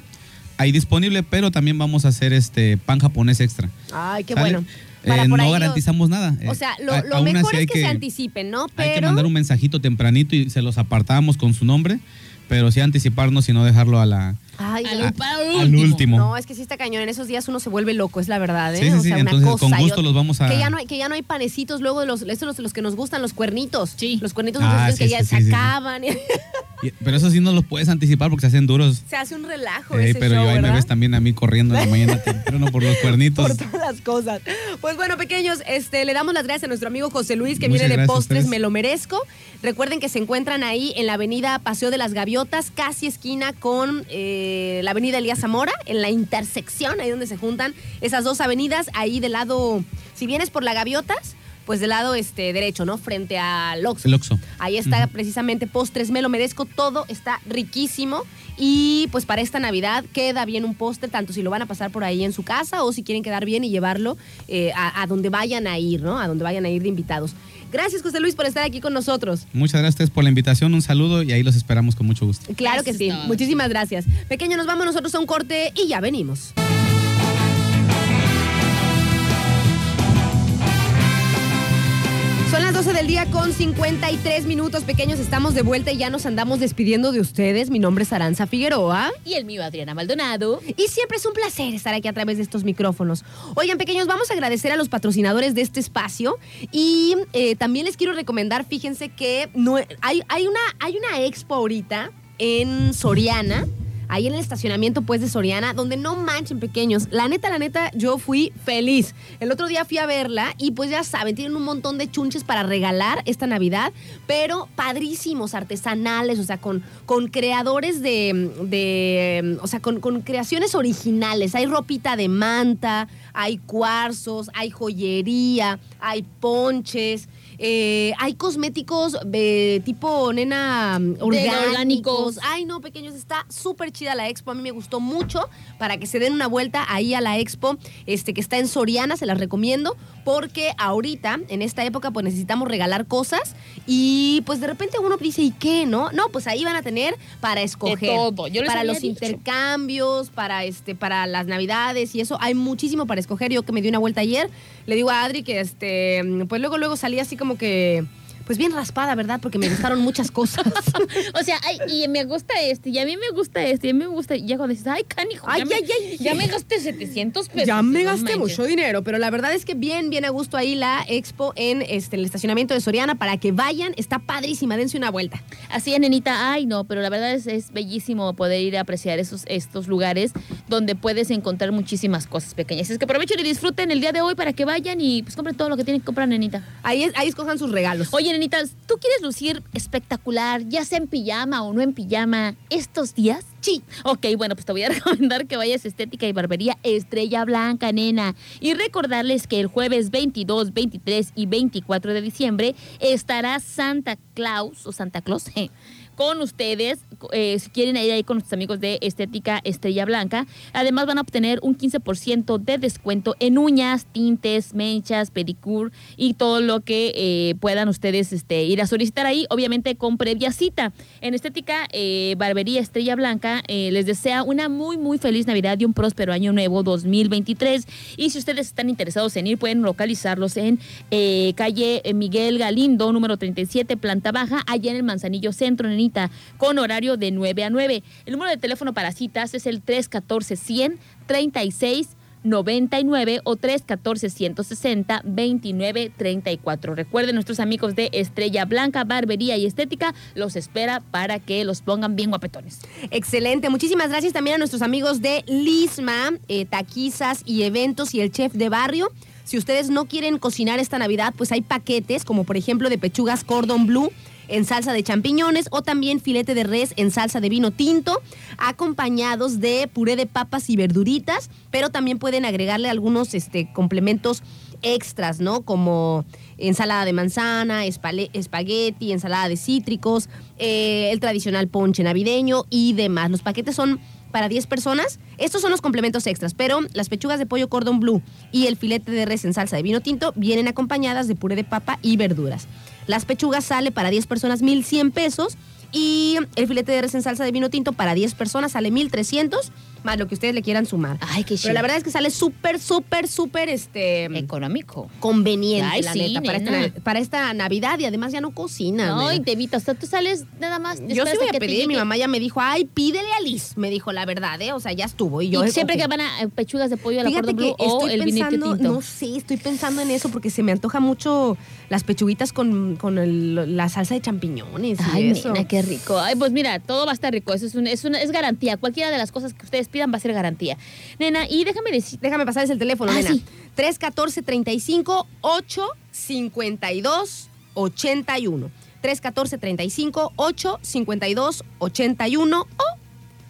ahí disponible, pero también vamos a hacer este pan japonés extra. Ay, qué ¿sale? bueno. Eh, no los- garantizamos nada. O Eh, sea, lo, lo mejor es que, se anticipen, ¿no? Hay que Pero mandar un mensajito tempranito y se los apartamos con su nombre, pero sí anticiparnos y no dejarlo a la, Ay, Al, no. para al último. No, es que sí está cañón. En esos días uno se vuelve loco, es la verdad, ¿eh? Sí, sí, o sí, sea, una entonces cosa con gusto los vamos a... Que ya no hay, que ya no hay panecitos luego de los, estos los, los que nos gustan, los cuernitos. Sí. Los cuernitos Ah, esos que sí, ya sí, se sí, sí. acaban. Y- Pero eso sí no los puedes anticipar porque se hacen duros. se hace un relajo Eh, ese pero show, yo ahí me ves también a mí corriendo en la mañana temprano por los cuernitos. por todas las cosas. Pues bueno, pequeños, este, le damos las gracias a nuestro amigo José Luis, que Muchas viene de Postres. Me Lo Merezco. Recuerden que se encuentran ahí en la avenida Paseo de las Gaviotas, casi esquina con eh, la avenida Elías Zamora, en la intersección, ahí donde se juntan esas dos avenidas, ahí del lado, si vienes por la Gaviotas, pues del lado este derecho, ¿no? Frente al Oxxo. El Oxxo. Ahí está precisamente Postres Me Lo Merezco, todo está riquísimo. Y pues para esta Navidad queda bien un postre, tanto si lo van a pasar por ahí en su casa o si quieren quedar bien y llevarlo eh, a, a donde vayan a ir, ¿no? A donde vayan a ir de invitados. Gracias, José Luis, por estar aquí con nosotros. Muchas gracias a ustedes por la invitación, un saludo y ahí los esperamos con mucho gusto. Claro que sí. Muchísimas gracias. Pequeño, nos vamos nosotros a un corte y ya venimos. Son las 12 del día con 53 minutos pequeños. Estamos de vuelta y ya nos andamos despidiendo de ustedes. Mi nombre es Aranza Figueroa. Y el mío, Adriana Maldonado. Y siempre es un placer estar aquí a través de estos micrófonos. Oigan, pequeños, vamos a agradecer a los patrocinadores de este espacio. Y eh, también les quiero recomendar, fíjense que no, hay, hay, una, hay una expo ahorita en Soriana ahí en el estacionamiento pues de Soriana, donde no manchen pequeños. La neta, la neta, yo fui feliz. El otro día fui a verla y pues ya saben, tienen un montón de chunches para regalar esta Navidad, pero padrísimos, artesanales, o sea, con, con creadores de, de o sea, con, con creaciones originales. Hay ropita de manta, hay cuarzos, hay joyería, hay ponches. Eh, hay cosméticos de tipo nena orgánicos. Ay, no, pequeños, está súper chida la expo. A mí me gustó mucho para que se den una vuelta ahí a la expo este, que está en Soriana, se las recomiendo, porque ahorita, en esta época, pues necesitamos regalar cosas y pues de repente uno dice, ¿y qué? ¿No? No, pues ahí van a tener para escoger. todo. para los intercambios, para este, para las navidades y eso. Hay muchísimo para escoger. Yo que me di una vuelta ayer, le digo a Adri que este, pues luego, luego salí así como que pues bien raspada, ¿verdad? Porque me gustaron muchas cosas. o sea, ay, y me gusta este, y a mí me gusta este, y a mí me gusta, y ya cuando dices, ay, canijo, ay, ya, me, ay, ya me gasté 700 pesos. Ya me gasté mucho dinero, pero la verdad es que bien, bien a gusto ahí la expo en este, el estacionamiento de Soriana para que vayan, está padrísima, dense una vuelta. Así es, nenita, ay, no, pero la verdad es, es bellísimo poder ir a apreciar esos, estos lugares donde puedes encontrar muchísimas cosas pequeñas. Es que aprovechen y disfruten el día de hoy para que vayan y pues compren todo lo que tienen que comprar, nenita. Ahí, ahí escojan sus regalos. Oye, nenitas, ¿tú quieres lucir espectacular, ya sea en pijama o no en pijama, estos días? Sí. Ok, bueno, pues te voy a recomendar que vayas a Estética y Barbería Estrella Blanca, nena. Y recordarles que el jueves 22, 23 y 24 de diciembre estará Santa Claus o Santa Claus con ustedes, eh, si quieren ir ahí con nuestros amigos de Estética Estrella Blanca. Además van a obtener un 15% de descuento en uñas, tintes, mechas, pedicure y todo lo que eh, puedan ustedes este, ir a solicitar ahí, obviamente con previa cita. En Estética eh, Barbería Estrella Blanca les desea una muy, muy feliz Navidad y un próspero año nuevo 2023. Y si ustedes están interesados en ir, pueden localizarlos en calle Miguel Galindo, número 37, planta baja, allá en el Manzanillo Centro, en con horario de 9 a 9. El número de teléfono para citas es el 314-100-36 99 o 314 160 29 34. Recuerden, nuestros amigos de Estrella Blanca, Barbería y Estética los espera para que los pongan bien guapetones. Excelente. Muchísimas gracias también a nuestros amigos de Lisma, eh, Taquizas y Eventos y el Chef de Barrio. Si ustedes no quieren cocinar esta Navidad, pues hay paquetes como por ejemplo de pechugas Cordon Blue en salsa de champiñones o también filete de res en salsa de vino tinto, acompañados de puré de papas y verduritas, pero también pueden agregarle algunos este, complementos extras, ¿no? Como ensalada de manzana, espagueti, ensalada de cítricos, eh, el tradicional ponche navideño y demás. Los paquetes son para 10 personas. Estos son los complementos extras, pero las pechugas de pollo cordon blue y el filete de res en salsa de vino tinto vienen acompañadas de puré de papa y verduras. Las pechugas sale para 10 personas 1.100 pesos. Y el filete de res en salsa de vino tinto para 10 personas sale 1.300 más lo que ustedes le quieran sumar. Ay, qué Pero la verdad es que sale súper, súper, súper este económico. Conveniente, la neta, para esta, Navidad y además ya no cocina. No, y te evitas. O sea, tú sales nada más. Yo sí voy a pedir. Mi mamá ya me dijo, ay, pídele a Liz. Me dijo la verdad, ¿eh? O sea, ya estuvo. Y yo. siempre que van a eh, pechugas de pollo a la Fíjate blue o el pensando, tinto. No sé, estoy pensando en eso porque se me antoja mucho las pechuguitas con, con el, la salsa de champiñones. Ay, eso. qué rico. Ay, pues mira, todo va a estar rico. Eso es, es, una, es garantía. Cualquiera de las cosas que ustedes pidan va a ser garantía. Nena, y déjame decir, déjame pasarles el teléfono, ah, nena. 314 35 8 52 81. 314 35 8 52 81 o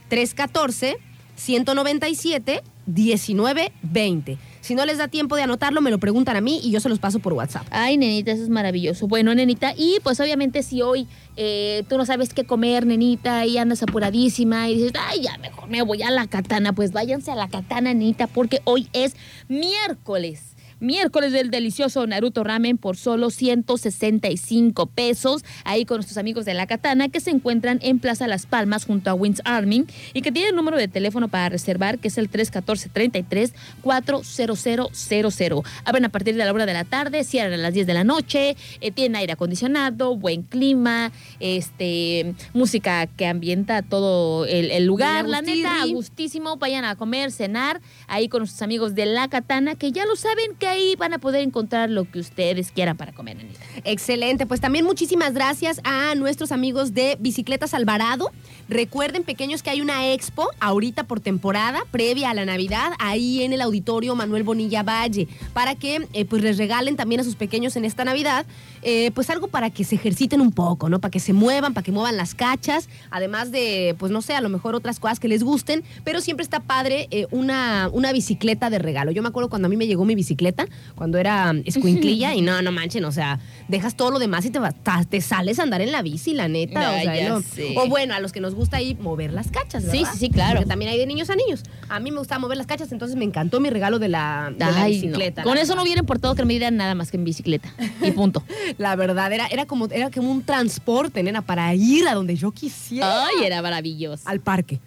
314 197 1920. Si no les da tiempo de anotarlo, me lo preguntan a mí y yo se los paso por WhatsApp. Ay, nenita, eso es maravilloso. Bueno, nenita, y pues obviamente si hoy eh, tú no sabes qué comer, nenita, y andas apuradísima y dices, ay, ya mejor me voy a la katana, pues váyanse a la katana, nenita, porque hoy es miércoles miércoles del delicioso Naruto Ramen por solo 165 pesos. Ahí con nuestros amigos de La Katana que se encuentran en Plaza Las Palmas junto a Wins Army y que tienen número de teléfono para reservar que es el 314 33 40000. Abren a partir de la hora de la tarde, cierran a las 10 de la noche, eh, tienen aire acondicionado, buen clima, este música que ambienta todo el, el lugar. La neta, gustísimo. Vayan a comer, cenar ahí con nuestros amigos de La Katana que ya lo saben que ahí van a poder encontrar lo que ustedes quieran para comer, Anita. Excelente, pues también muchísimas gracias a nuestros amigos de Bicicletas Alvarado. Recuerden, pequeños, que hay una expo ahorita por temporada, previa a la Navidad, ahí en el auditorio Manuel Bonilla Valle, para que eh, pues les regalen también a sus pequeños en esta Navidad, eh, pues algo para que se ejerciten un poco, ¿no? Para que se muevan, para que muevan las cachas, además de, pues no sé, a lo mejor otras cosas que les gusten, pero siempre está padre eh, una, una bicicleta de regalo. Yo me acuerdo cuando a mí me llegó mi bicicleta, cuando era escuinclilla, y no, no manchen, o sea, dejas todo lo demás y te, vas, te sales a andar en la bici, la neta. O, sea, no. o bueno, a los que nos gusta ahí mover las cachas, Sí, ¿verdad? sí, sí, claro. Porque también hay de niños a niños. A mí me gustaba mover las cachas, entonces me encantó mi regalo de la, de la Ay, no. bicicleta. Con eso no hubiera importado que me dieran nada más que en bicicleta. Y punto. La verdad, era, era, como, era como un transporte, nena, para ir a donde yo quisiera. Ay, era maravilloso. Al parque.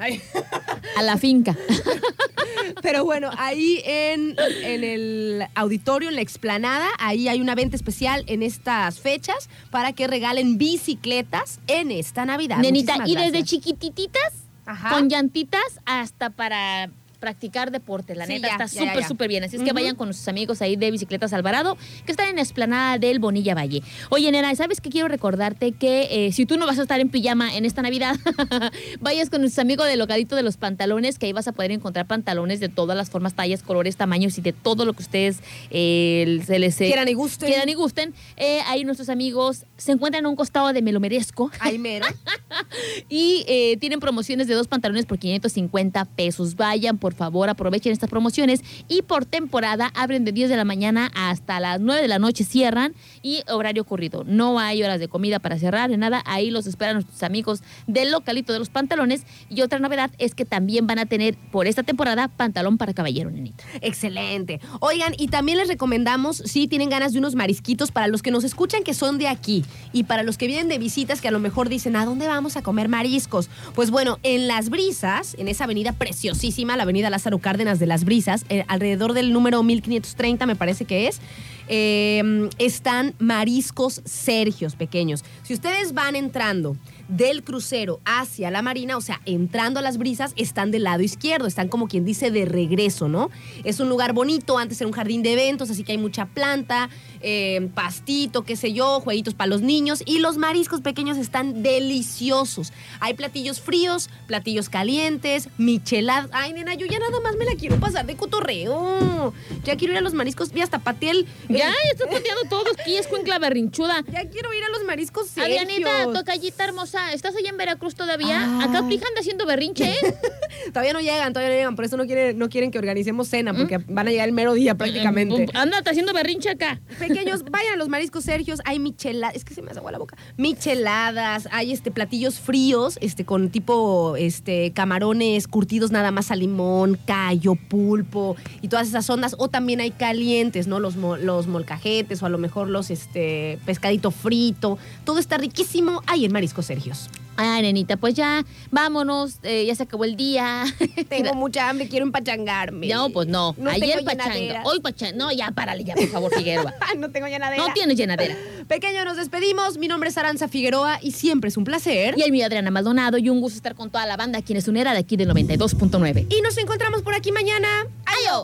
A la finca. Pero bueno, ahí en, en el auditorio, en la explanada, ahí hay una venta especial en estas fechas para que regalen bicicletas en esta Navidad. Nenita, Muchísimas y desde gracias. chiquitititas, Ajá. con llantitas, hasta para practicar deporte. La Sí, neta ya, está súper, súper bien. Así es que vayan con sus amigos ahí de Bicicletas Alvarado, que están en la explanada del Bonilla Valle. Oye, nena, ¿sabes qué? Quiero recordarte que eh, si tú no vas a estar en pijama en esta Navidad, vayas con nuestros amigos del localito de los pantalones, que ahí vas a poder encontrar pantalones de todas las formas, tallas, colores, tamaños y de todo lo que ustedes eh, se les eh, Quieran y gusten. quieran y gusten. Ahí nuestros amigos se encuentran a un costado de Me lo merezco. Ahí mero. Y tienen promociones de dos pantalones por 550 pesos. Vayan, por favor, aprovechen estas promociones. Y por temporada abren de 10 de la mañana hasta las 9 de la noche, cierran y horario corrido. No hay horas de comida para cerrar, ni nada. Ahí los esperan nuestros amigos del localito de los pantalones. Y otra novedad es que también van a tener por esta temporada pantalón para caballero, nenita. Excelente. Oigan, y también les recomendamos, si tienen ganas de unos marisquitos, para los que nos escuchan que son de aquí y para los que vienen de visitas que a lo mejor dicen, ¿a dónde vamos a comer mariscos? Pues bueno, en Las Brisas, en esa avenida preciosísima, la avenida Lázaro Cárdenas de Las Brisas, eh, alrededor del número 1530 me parece que es, eh, están mariscos Sergios pequeños. Si ustedes van entrando del crucero hacia la marina, o sea, entrando a las brisas, están del lado izquierdo, están como quien dice de regreso, ¿no? Es un lugar bonito, antes era un jardín de eventos, así que hay mucha planta, eh, pastito, qué sé yo, jueguitos para los niños y los mariscos pequeños están deliciosos. Hay platillos fríos, platillos calientes, micheladas. Ay, nena, yo ya nada más me la quiero pasar de cotorreo. Ya quiero ir a los mariscos, y hasta pateé el... el- Ya, estás pateando todos. Es cuencla berrinchuda. ya quiero ir a los mariscos Adrianita, Sergios. tocallita hermosa, ¿estás allá en Veracruz todavía? Ah. Acá anda haciendo berrinche, ¿eh? Todavía no llegan, todavía no llegan, por eso no quieren, no quieren que organicemos cena, porque van a llegar el mero día prácticamente. Anda haciendo berrinche acá. Pequeños, vayan a los mariscos Sergios, hay micheladas, es que se me hace agua la boca. Micheladas, hay este platillos fríos, este con tipo este camarones curtidos nada más a limón, callo, pulpo y todas esas ondas, o también hay calientes, ¿no? Los los molcajetes o a lo mejor los este pescadito frito, todo está riquísimo ahí en mariscos Sergios. Ay, nenita, pues ya, vámonos, eh, ya se acabó el día. Tengo mucha hambre, quiero empachangarme. No, pues no. No Ayer pachanga, llenadera. hoy pachanga. No, ya, párale ya, por favor, Figueroa. no tengo llenadera. No tienes llenadera. Pequeño, nos despedimos. Mi nombre es Aranza Figueroa y siempre es un placer. Y el mío, Adriana Maldonado, y un gusto estar con toda la banda, quien es unera de aquí del 92.9. Y nos encontramos por aquí mañana. ¡Adiós!